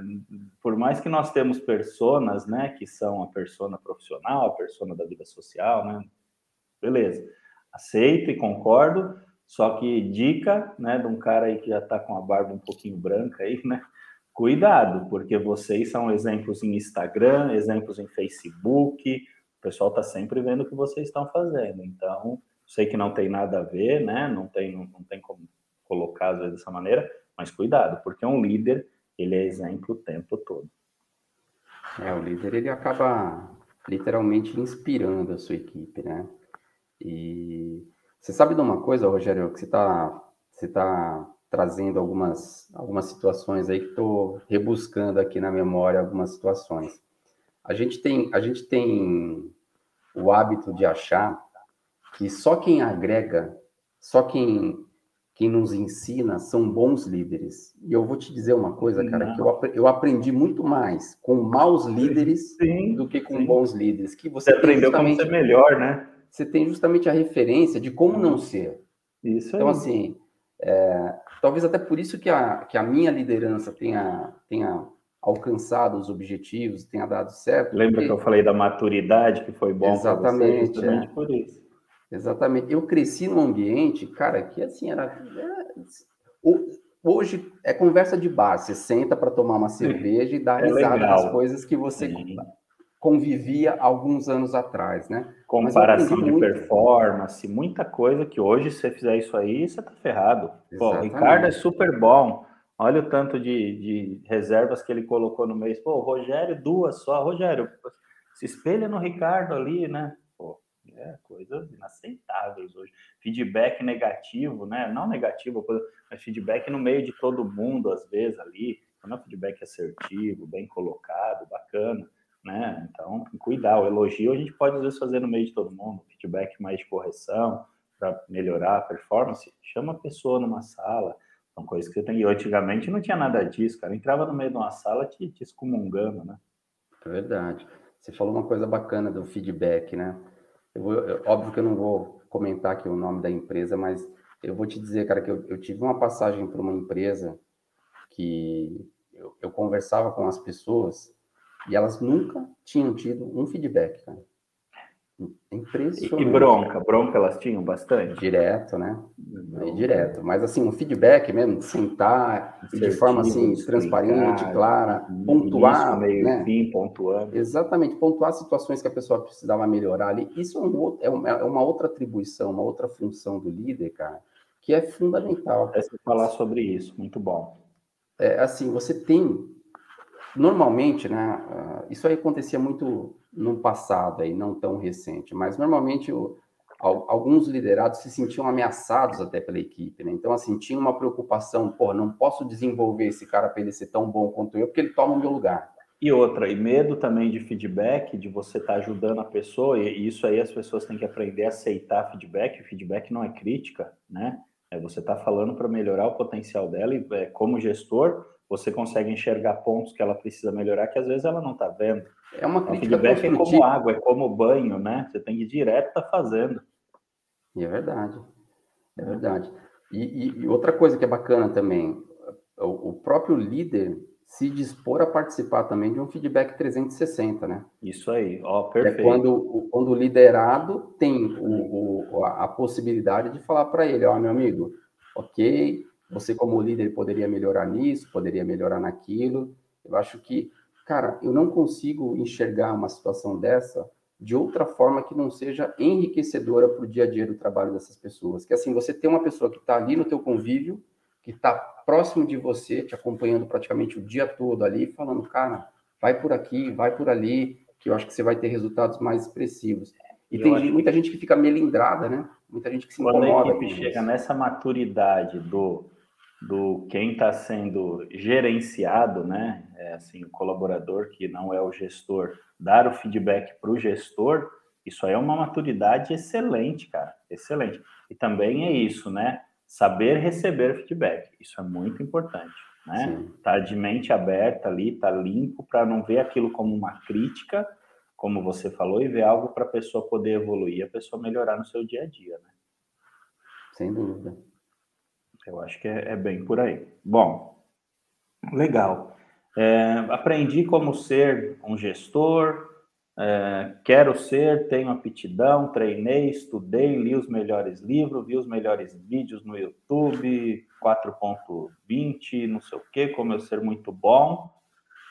por mais que nós temos personas, né, que são a persona profissional, a persona da vida social, né, beleza, aceito e concordo, só que dica, né, de um cara aí que já está com a barba um pouquinho branca aí, né, cuidado, porque vocês são exemplos em Instagram, exemplos em Facebook, pessoal está sempre vendo o que vocês estão fazendo. Então, sei que não tem nada a ver, né? Não tem, não, não tem como colocar às vezes dessa maneira, mas cuidado, porque um líder, ele é exemplo o tempo todo. É, o líder, ele acaba literalmente inspirando a sua equipe, né? E você sabe de uma coisa, Rogério, que você está você tá trazendo algumas, algumas situações aí que estou rebuscando aqui na memória algumas situações. A gente tem, a gente tem o hábito de achar que só quem agrega, só quem, quem nos ensina são bons líderes. E eu vou te dizer uma coisa, cara, que eu, eu aprendi muito mais com maus líderes sim, do que com sim. bons líderes. Que você, você aprendeu como ser melhor, né? Você tem justamente a referência de como não ser. Isso então, aí. assim, é, talvez até por isso que a, que a minha liderança tenha, tenha alcançado os objetivos, tenha dado certo. Lembra porque... que eu falei da maturidade, que foi bom Exatamente, você, é. por isso. Exatamente. Eu cresci num ambiente, cara, que assim era. É, hoje é conversa de bar. Você senta para tomar uma cerveja e dá é risada legal. das coisas que você Sim. convivia alguns anos atrás, né? Comparação de muito. performance, muita coisa que hoje, se você fizer isso aí, você tá ferrado. Pô, o Ricardo é super bom. Olha o tanto de, de reservas que ele colocou no mês. Pô, Rogério, duas só. Rogério, se espelha no Ricardo ali, né? Pô, é coisas inaceitáveis hoje. Feedback negativo, né? Não negativo, mas feedback no meio de todo mundo, às vezes, ali. Não é feedback assertivo, bem colocado, bacana, né? Então, cuidar. O elogio a gente pode, às vezes, fazer no meio de todo mundo. Feedback mais de correção, para melhorar a performance. Chama a pessoa numa sala são coisas que você tem. E antigamente não tinha nada disso, cara. entrava no meio de uma sala te, te excomungando, né? É verdade. Você falou uma coisa bacana do feedback, né? Eu vou, eu, óbvio que eu não vou comentar aqui o nome da empresa, mas eu vou te dizer, cara, que eu, eu tive uma passagem para uma empresa que eu, eu conversava com as pessoas e elas nunca tinham tido um feedback, cara. Impressionante. E bronca, bronca elas tinham bastante? Direto, né? Direto. Mas assim, um feedback mesmo, sentar de forma assim, transparente, clara, pontuar. meio né? fim, pontuando. Exatamente, pontuar situações que a pessoa precisava melhorar ali. Isso é, um, é, uma, é uma outra atribuição, uma outra função do líder, cara, que é fundamental. É falar sobre isso, muito bom. É, assim, você tem normalmente, né, uh, isso aí acontecia muito no passado, aí, não tão recente, mas normalmente o, alguns liderados se sentiam ameaçados até pela equipe, né? Então, assim, tinha uma preocupação, pô, não posso desenvolver esse cara para ele ser tão bom quanto eu, porque ele toma o meu lugar. E outra, e medo também de feedback, de você estar tá ajudando a pessoa, e isso aí as pessoas têm que aprender a aceitar feedback, feedback não é crítica, né? É você está falando para melhorar o potencial dela e é, como gestor, você consegue enxergar pontos que ela precisa melhorar que às vezes ela não está vendo. É uma crítica. O feedback é como água, é como banho, né? Você tem que ir direto tá fazendo. E é verdade. É verdade. E, e, e, outra coisa que é bacana também, o, o, próprio líder se dispor a participar também de um feedback 360, né? Isso aí, ó, perfeito. É quando, quando o liderado tem o, o, a possibilidade de falar para ele, ó, meu amigo, ok, você como líder poderia melhorar nisso, poderia melhorar naquilo. Eu acho que, cara, eu não consigo enxergar uma situação dessa de outra forma que não seja enriquecedora para o dia a dia do trabalho dessas pessoas. Que assim, você tem uma pessoa que está ali no teu convívio, que está próximo de você, te acompanhando praticamente o dia todo ali, falando, cara, vai por aqui, vai por ali, que eu acho que você vai ter resultados mais expressivos. E eu tem acho... muita gente que fica melindrada, né? Muita gente que se Quando incomoda. Quando a equipe chega isso. nessa maturidade do, do quem está sendo gerenciado, né? É, assim, o colaborador que não é o gestor, dar o feedback para o gestor, isso aí é uma maturidade excelente, cara, excelente. E também é isso, né? Saber receber feedback, isso é muito importante, né? Sim. Tá de mente aberta ali, tá limpo para não ver aquilo como uma crítica, como você falou, e ver algo para a pessoa poder evoluir, a pessoa melhorar no seu dia a dia, né? Sem dúvida. Eu acho que é, é bem por aí. Bom, legal. É, aprendi como ser um gestor, é, quero ser, tenho aptidão, treinei, estudei, li os melhores livros, vi os melhores vídeos no YouTube, 4.20, não sei o que, como eu ser muito bom.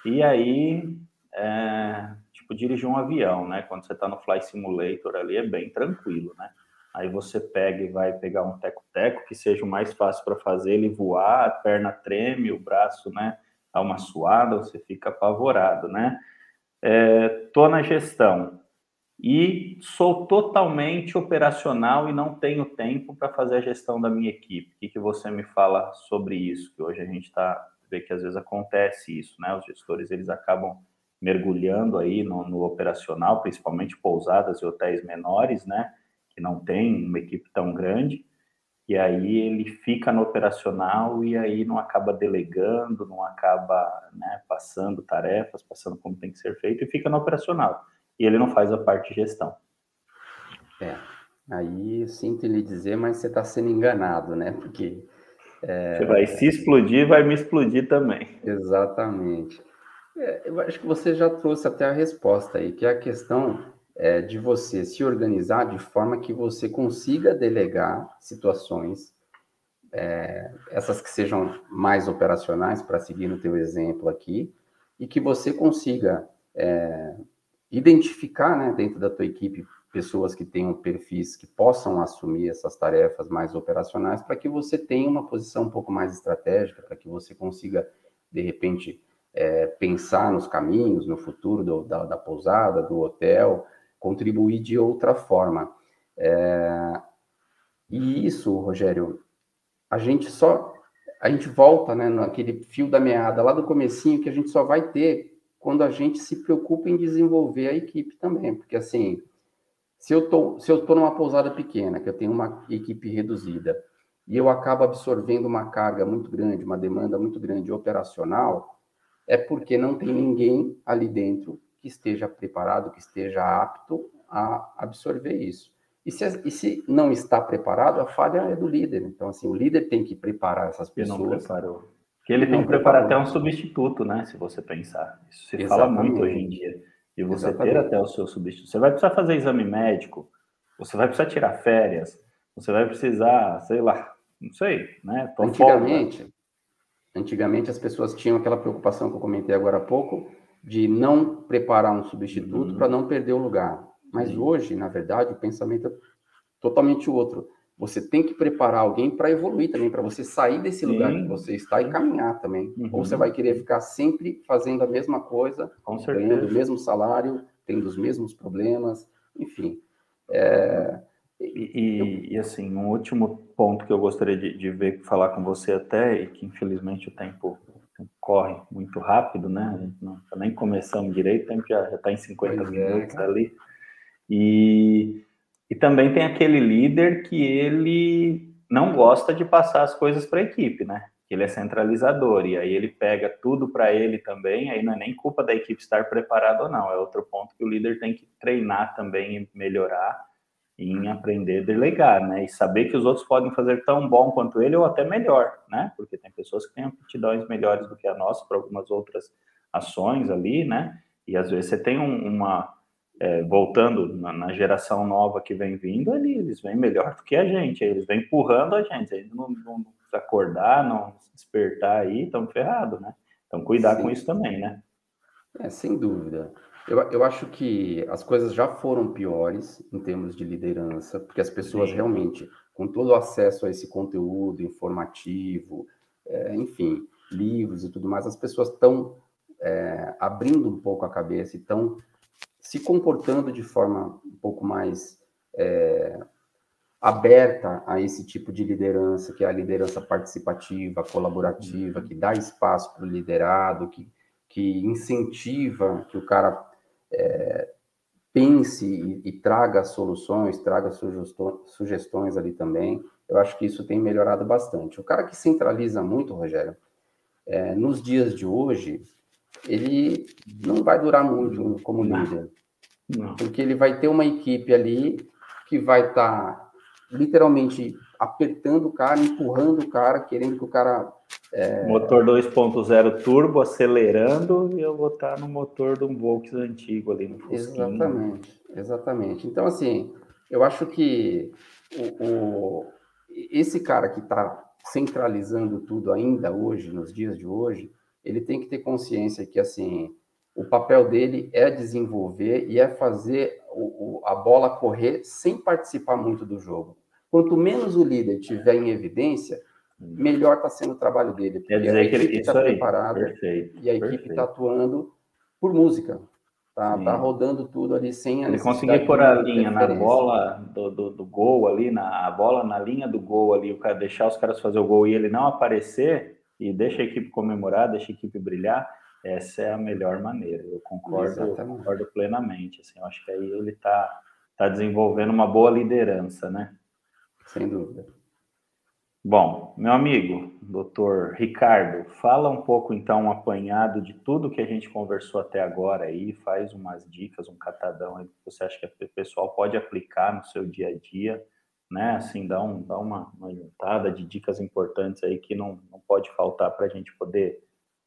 E aí, é, tipo, dirigir um avião, né? Quando você está no Fly Simulator ali, é bem tranquilo, né? Aí você pega e vai pegar um teco-teco que seja o mais fácil para fazer ele voar, a perna treme, o braço, né? dá uma suada, você fica apavorado, né? É, na gestão e sou totalmente operacional e não tenho tempo para fazer a gestão da minha equipe. O que, que você me fala sobre isso? Que hoje a gente está vê que às vezes acontece isso, né? Os gestores eles acabam mergulhando aí no, no operacional, principalmente pousadas e hotéis menores, né? Que não tem uma equipe tão grande e aí ele fica no operacional e aí não acaba delegando, não acaba né, passando tarefas, passando como tem que ser feito e fica no operacional. E ele não faz a parte de gestão. É, aí sinto lhe dizer, mas você está sendo enganado, né? Porque. É... Você vai se explodir, vai me explodir também. Exatamente. É, eu acho que você já trouxe até a resposta aí, que é a questão é, de você se organizar de forma que você consiga delegar situações, é, essas que sejam mais operacionais, para seguir no teu exemplo aqui, e que você consiga é, identificar né, dentro da tua equipe pessoas que tenham perfis que possam assumir essas tarefas mais operacionais, para que você tenha uma posição um pouco mais estratégica, para que você consiga, de repente, é, pensar nos caminhos, no futuro do, da, da pousada, do hotel, contribuir de outra forma. É, e isso, Rogério, a gente só a gente volta, né, naquele fio da meada lá do comecinho que a gente só vai ter quando a gente se preocupa em desenvolver a equipe também, porque assim, se eu tô se eu tô numa pousada pequena, que eu tenho uma equipe reduzida, e eu acabo absorvendo uma carga muito grande, uma demanda muito grande operacional, é porque não tem ninguém ali dentro que esteja preparado, que esteja apto a absorver isso. E se, e se não está preparado, a falha é do líder. Então, assim, o líder tem que preparar essas pessoas. Ele não preparou. Que ele tem que preparar até um substituto, né? Se você pensar. Isso se Exatamente. fala muito hoje em dia. E você Exatamente. ter até o seu substituto. Você vai precisar fazer exame médico, você vai precisar tirar férias, você vai precisar, sei lá, não sei, né? antigamente, antigamente as pessoas tinham aquela preocupação que eu comentei agora há pouco, de não preparar um substituto uhum. para não perder o lugar. Mas Sim. hoje, na verdade, o pensamento é totalmente outro. você tem que preparar alguém para evoluir também, para você sair desse Sim. lugar que você está e caminhar também. Uhum. Ou você vai querer ficar sempre fazendo a mesma coisa, ganhando o mesmo salário, tendo os mesmos problemas, enfim. É... E, e, e, assim, um último ponto que eu gostaria de, de ver, falar com você até, e que infelizmente o tempo corre muito rápido, né? Não, nem começamos direito, o tempo já está em 50 pois é, minutos é, ali. E, e também tem aquele líder que ele não gosta de passar as coisas para a equipe, né? Ele é centralizador e aí ele pega tudo para ele também. Aí não é nem culpa da equipe estar preparada ou não, é outro ponto que o líder tem que treinar também e melhorar em aprender a delegar, né? E saber que os outros podem fazer tão bom quanto ele ou até melhor, né? Porque tem pessoas que têm aptidões melhores do que a nossa para algumas outras ações ali, né? E às vezes você tem um, uma é, voltando na, na, geração nova que vem vindo, ali, eles vêm melhor do que a gente, eles vêm empurrando a gente, a gente não, não acordar, não despertar aí, estamos ferrados, né? Então, cuidar Sim. com isso também, né? É, sem dúvida. Eu, eu acho que as coisas já foram piores em termos de liderança, porque as pessoas Sim. realmente, com todo o acesso a esse conteúdo informativo, é, enfim, livros e tudo mais, as pessoas estão é, abrindo um pouco a cabeça e estão se comportando de forma um pouco mais é, aberta a esse tipo de liderança, que é a liderança participativa, colaborativa, que dá espaço para o liderado, que, que incentiva que o cara é, pense e, e, traga soluções, traga sugestões, ali também. Eu acho que isso tem melhorado bastante. O cara que centraliza muito, Rogério, é, nos dias de hoje, ele não vai durar muito como líder. Não. Porque ele vai ter uma equipe ali que vai estar tá, literalmente apertando o cara, empurrando o cara, querendo que o cara. É... Motor 2.0 turbo acelerando e eu vou estar no motor de um Volks antigo ali no Fusquinha. Exatamente, exatamente. Então, assim, eu acho que o, o esse cara que está centralizando tudo ainda hoje, nos dias de hoje, ele tem que ter consciência que, assim, o papel dele é desenvolver e é fazer o, o, a bola correr sem participar muito do jogo. Quanto menos o líder tiver em evidência, melhor está sendo o trabalho dele. Quer dizer a equipe está preparada perfeito, e a equipe está atuando por música. Tá, tá, rodando tudo ali sem a Ele conseguir pôr a linha na bola do, do, do, gol ali, na a bola na linha do gol ali, o cara deixar os caras fazer o gol e ele não aparecer e deixa a equipe comemorar, deixa a equipe brilhar essa é a melhor maneira. Eu concordo, concordo plenamente. Assim, eu acho que aí ele está tá desenvolvendo uma boa liderança, né? Sem dúvida. Bom, meu amigo, doutor Ricardo, fala um pouco então um apanhado de tudo que a gente conversou até agora aí, faz umas dicas, um catadão aí que você acha que o pessoal pode aplicar no seu dia a dia, né? Assim, dá, um, dá uma, uma juntada de dicas importantes aí que não, não pode faltar para a gente poder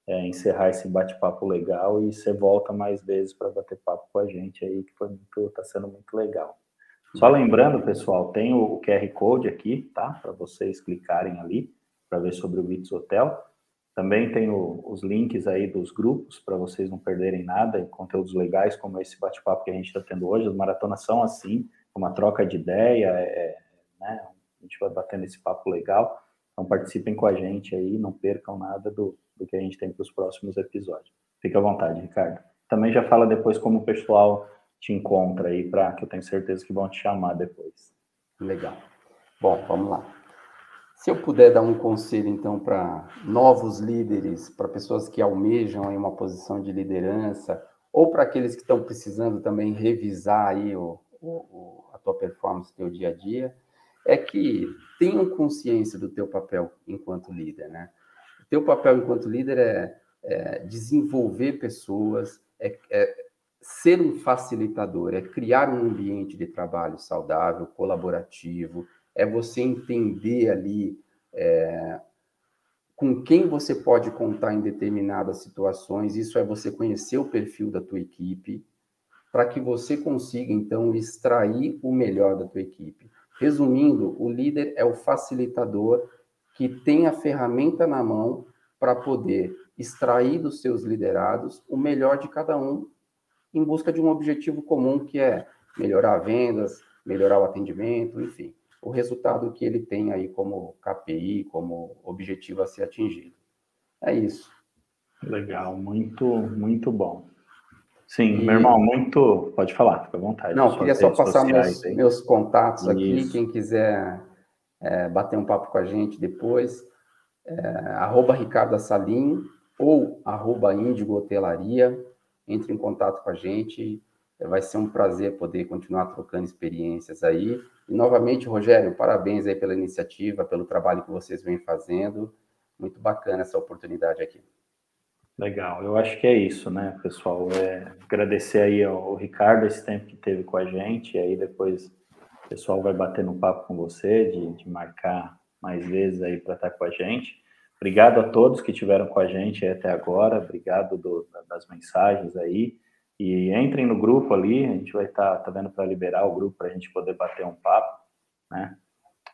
é, encerrar esse bate-papo legal e você volta mais vezes para bater papo com a gente aí, que foi muito, tá sendo muito legal. Só lembrando, pessoal, tem o QR Code aqui, tá? Para vocês clicarem ali para ver sobre o Vitz Hotel. Também tem o, os links aí dos grupos para vocês não perderem nada, conteúdos legais como esse bate-papo que a gente está tendo hoje. As maratonas são assim, uma troca de ideia, é, é, né? A gente vai batendo esse papo legal. Então participem com a gente aí, não percam nada do, do que a gente tem para os próximos episódios. Fique à vontade, Ricardo. Também já fala depois como o pessoal te encontra aí, para que eu tenho certeza que vão te chamar depois. Legal. Bom, vamos lá. Se eu puder dar um conselho, então, para novos líderes, para pessoas que almejam aí uma posição de liderança, ou para aqueles que estão precisando também revisar aí o, o, a tua performance, teu dia a dia, é que tenham consciência do teu papel enquanto líder, né? teu papel enquanto líder é, é desenvolver pessoas, é, é, ser um facilitador, é criar um ambiente de trabalho saudável, colaborativo, é você entender ali é, com quem você pode contar em determinadas situações, isso é você conhecer o perfil da tua equipe, para que você consiga, então, extrair o melhor da tua equipe. Resumindo, o líder é o facilitador que tem a ferramenta na mão para poder extrair dos seus liderados o melhor de cada um em busca de um objetivo comum que é melhorar vendas, melhorar o atendimento, enfim. o resultado que ele tem aí como KPI, como objetivo a ser atingido. É isso. Legal, muito, muito bom. Sim, e... meu irmão, muito. Pode falar, fica à vontade. Não, queria só passar meus, meus, contatos aqui. Isso. Quem quiser é, bater um papo com a gente depois, é, arroba Ricardo Assalim ou arroba Índigo Hotelaria. Entre em contato com a gente. Vai ser um prazer poder continuar trocando experiências aí. E novamente, Rogério, parabéns aí pela iniciativa, pelo trabalho que vocês vêm fazendo. Muito bacana essa oportunidade aqui. Legal, eu acho que é isso, né, pessoal? É agradecer aí ao Ricardo esse tempo que teve com a gente, e aí depois o pessoal vai bater no papo com você, de, de marcar mais vezes aí para estar com a gente. Obrigado a todos que estiveram com a gente até agora, obrigado do, das mensagens aí. E entrem no grupo ali, a gente vai estar tá, tá vendo para liberar o grupo para a gente poder bater um papo, né?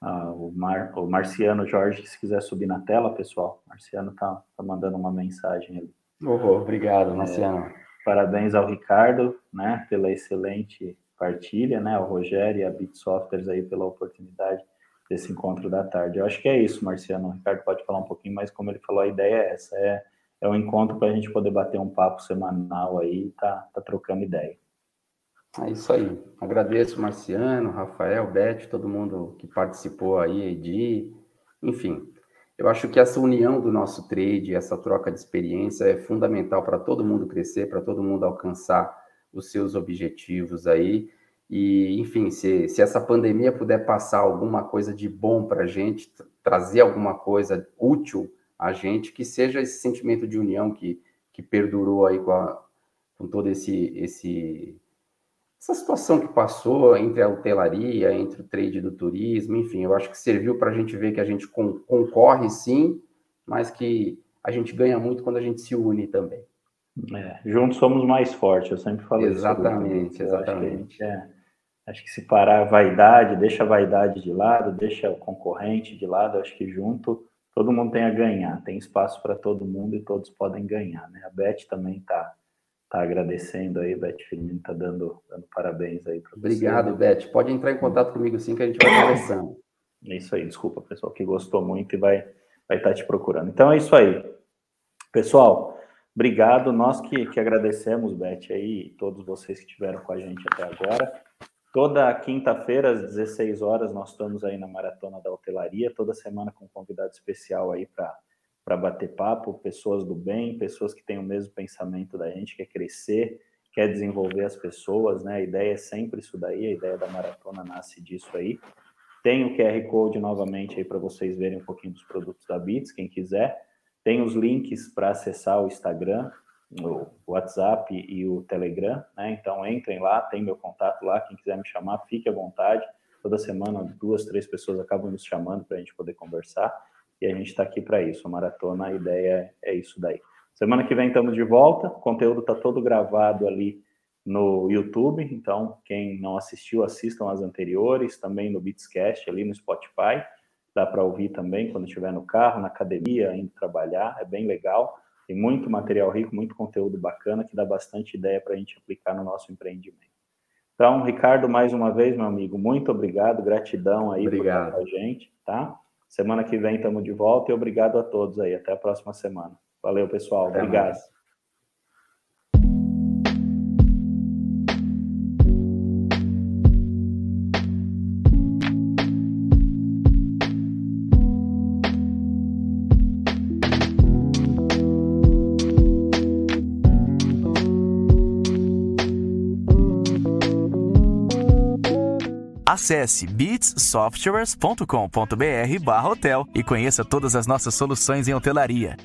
Ah, o, Mar, o Marciano Jorge, se quiser subir na tela, pessoal. Marciano tá, tá mandando uma mensagem ali. Oh, obrigado, é, Marciano. É, parabéns ao Ricardo, né, pela excelente partilha, né, ao Rogério e a Bit Softwares aí pela oportunidade desse encontro da tarde. Eu acho que é isso, Marciano. O Ricardo pode falar um pouquinho, mas como ele falou, a ideia é essa, é, é um encontro para a gente poder bater um papo semanal aí, tá, tá trocando ideia. É isso aí. Agradeço Marciano, Rafael, Beth, todo mundo que participou aí, Edi, enfim. Eu acho que essa união do nosso trade, essa troca de experiência é fundamental para todo mundo crescer, para todo mundo alcançar os seus objetivos aí. E, enfim, se, se essa pandemia puder passar alguma coisa de bom para a gente, trazer alguma coisa útil a gente, que seja esse sentimento de união que, que perdurou aí com, a, com todo esse, esse essa situação que passou entre a hotelaria, entre o trade do turismo, enfim, eu acho que serviu para a gente ver que a gente concorre sim, mas que a gente ganha muito quando a gente se une também. É, juntos somos mais fortes, eu sempre falo exatamente, isso. Exatamente, exatamente. É, acho que se parar a vaidade, deixa a vaidade de lado, deixa o concorrente de lado, acho que junto todo mundo tem a ganhar, tem espaço para todo mundo e todos podem ganhar, né? A Beth também está tá agradecendo aí, Beth Firmino tá dando, dando parabéns aí para Obrigado, você. Beth. Pode entrar em contato comigo sim que a gente vai conversando. É isso aí, desculpa, pessoal, que gostou muito e vai vai estar tá te procurando. Então é isso aí. Pessoal, obrigado. Nós que, que agradecemos, Beth, aí, todos vocês que estiveram com a gente até agora. Toda quinta-feira, às 16 horas, nós estamos aí na Maratona da Hotelaria, toda semana com um convidado especial aí para bater papo, pessoas do bem, pessoas que têm o mesmo pensamento da gente, quer crescer, quer desenvolver as pessoas, né? A ideia é sempre isso daí, a ideia da maratona nasce disso aí. Tem o QR Code novamente aí para vocês verem um pouquinho dos produtos da Bits, quem quiser. Tem os links para acessar o Instagram, o WhatsApp e o Telegram, né? Então entrem lá, tem meu contato lá, quem quiser me chamar, fique à vontade. Toda semana duas, três pessoas acabam nos chamando para a gente poder conversar e a gente está aqui para isso. A maratona, a ideia é isso daí. Semana que vem estamos de volta, o conteúdo está todo gravado ali no YouTube, então quem não assistiu, assistam as anteriores, também no Beatscast, ali no Spotify, dá para ouvir também quando estiver no carro, na academia, indo trabalhar, é bem legal, tem muito material rico, muito conteúdo bacana, que dá bastante ideia para a gente aplicar no nosso empreendimento. Então, Ricardo, mais uma vez, meu amigo, muito obrigado, gratidão aí obrigado. por estar com a gente, tá? Semana que vem estamos de volta e obrigado a todos aí. Até a próxima semana. Valeu, pessoal. Até obrigado. Mais. Acesse beatssoftwares.com.br/hotel e conheça todas as nossas soluções em hotelaria.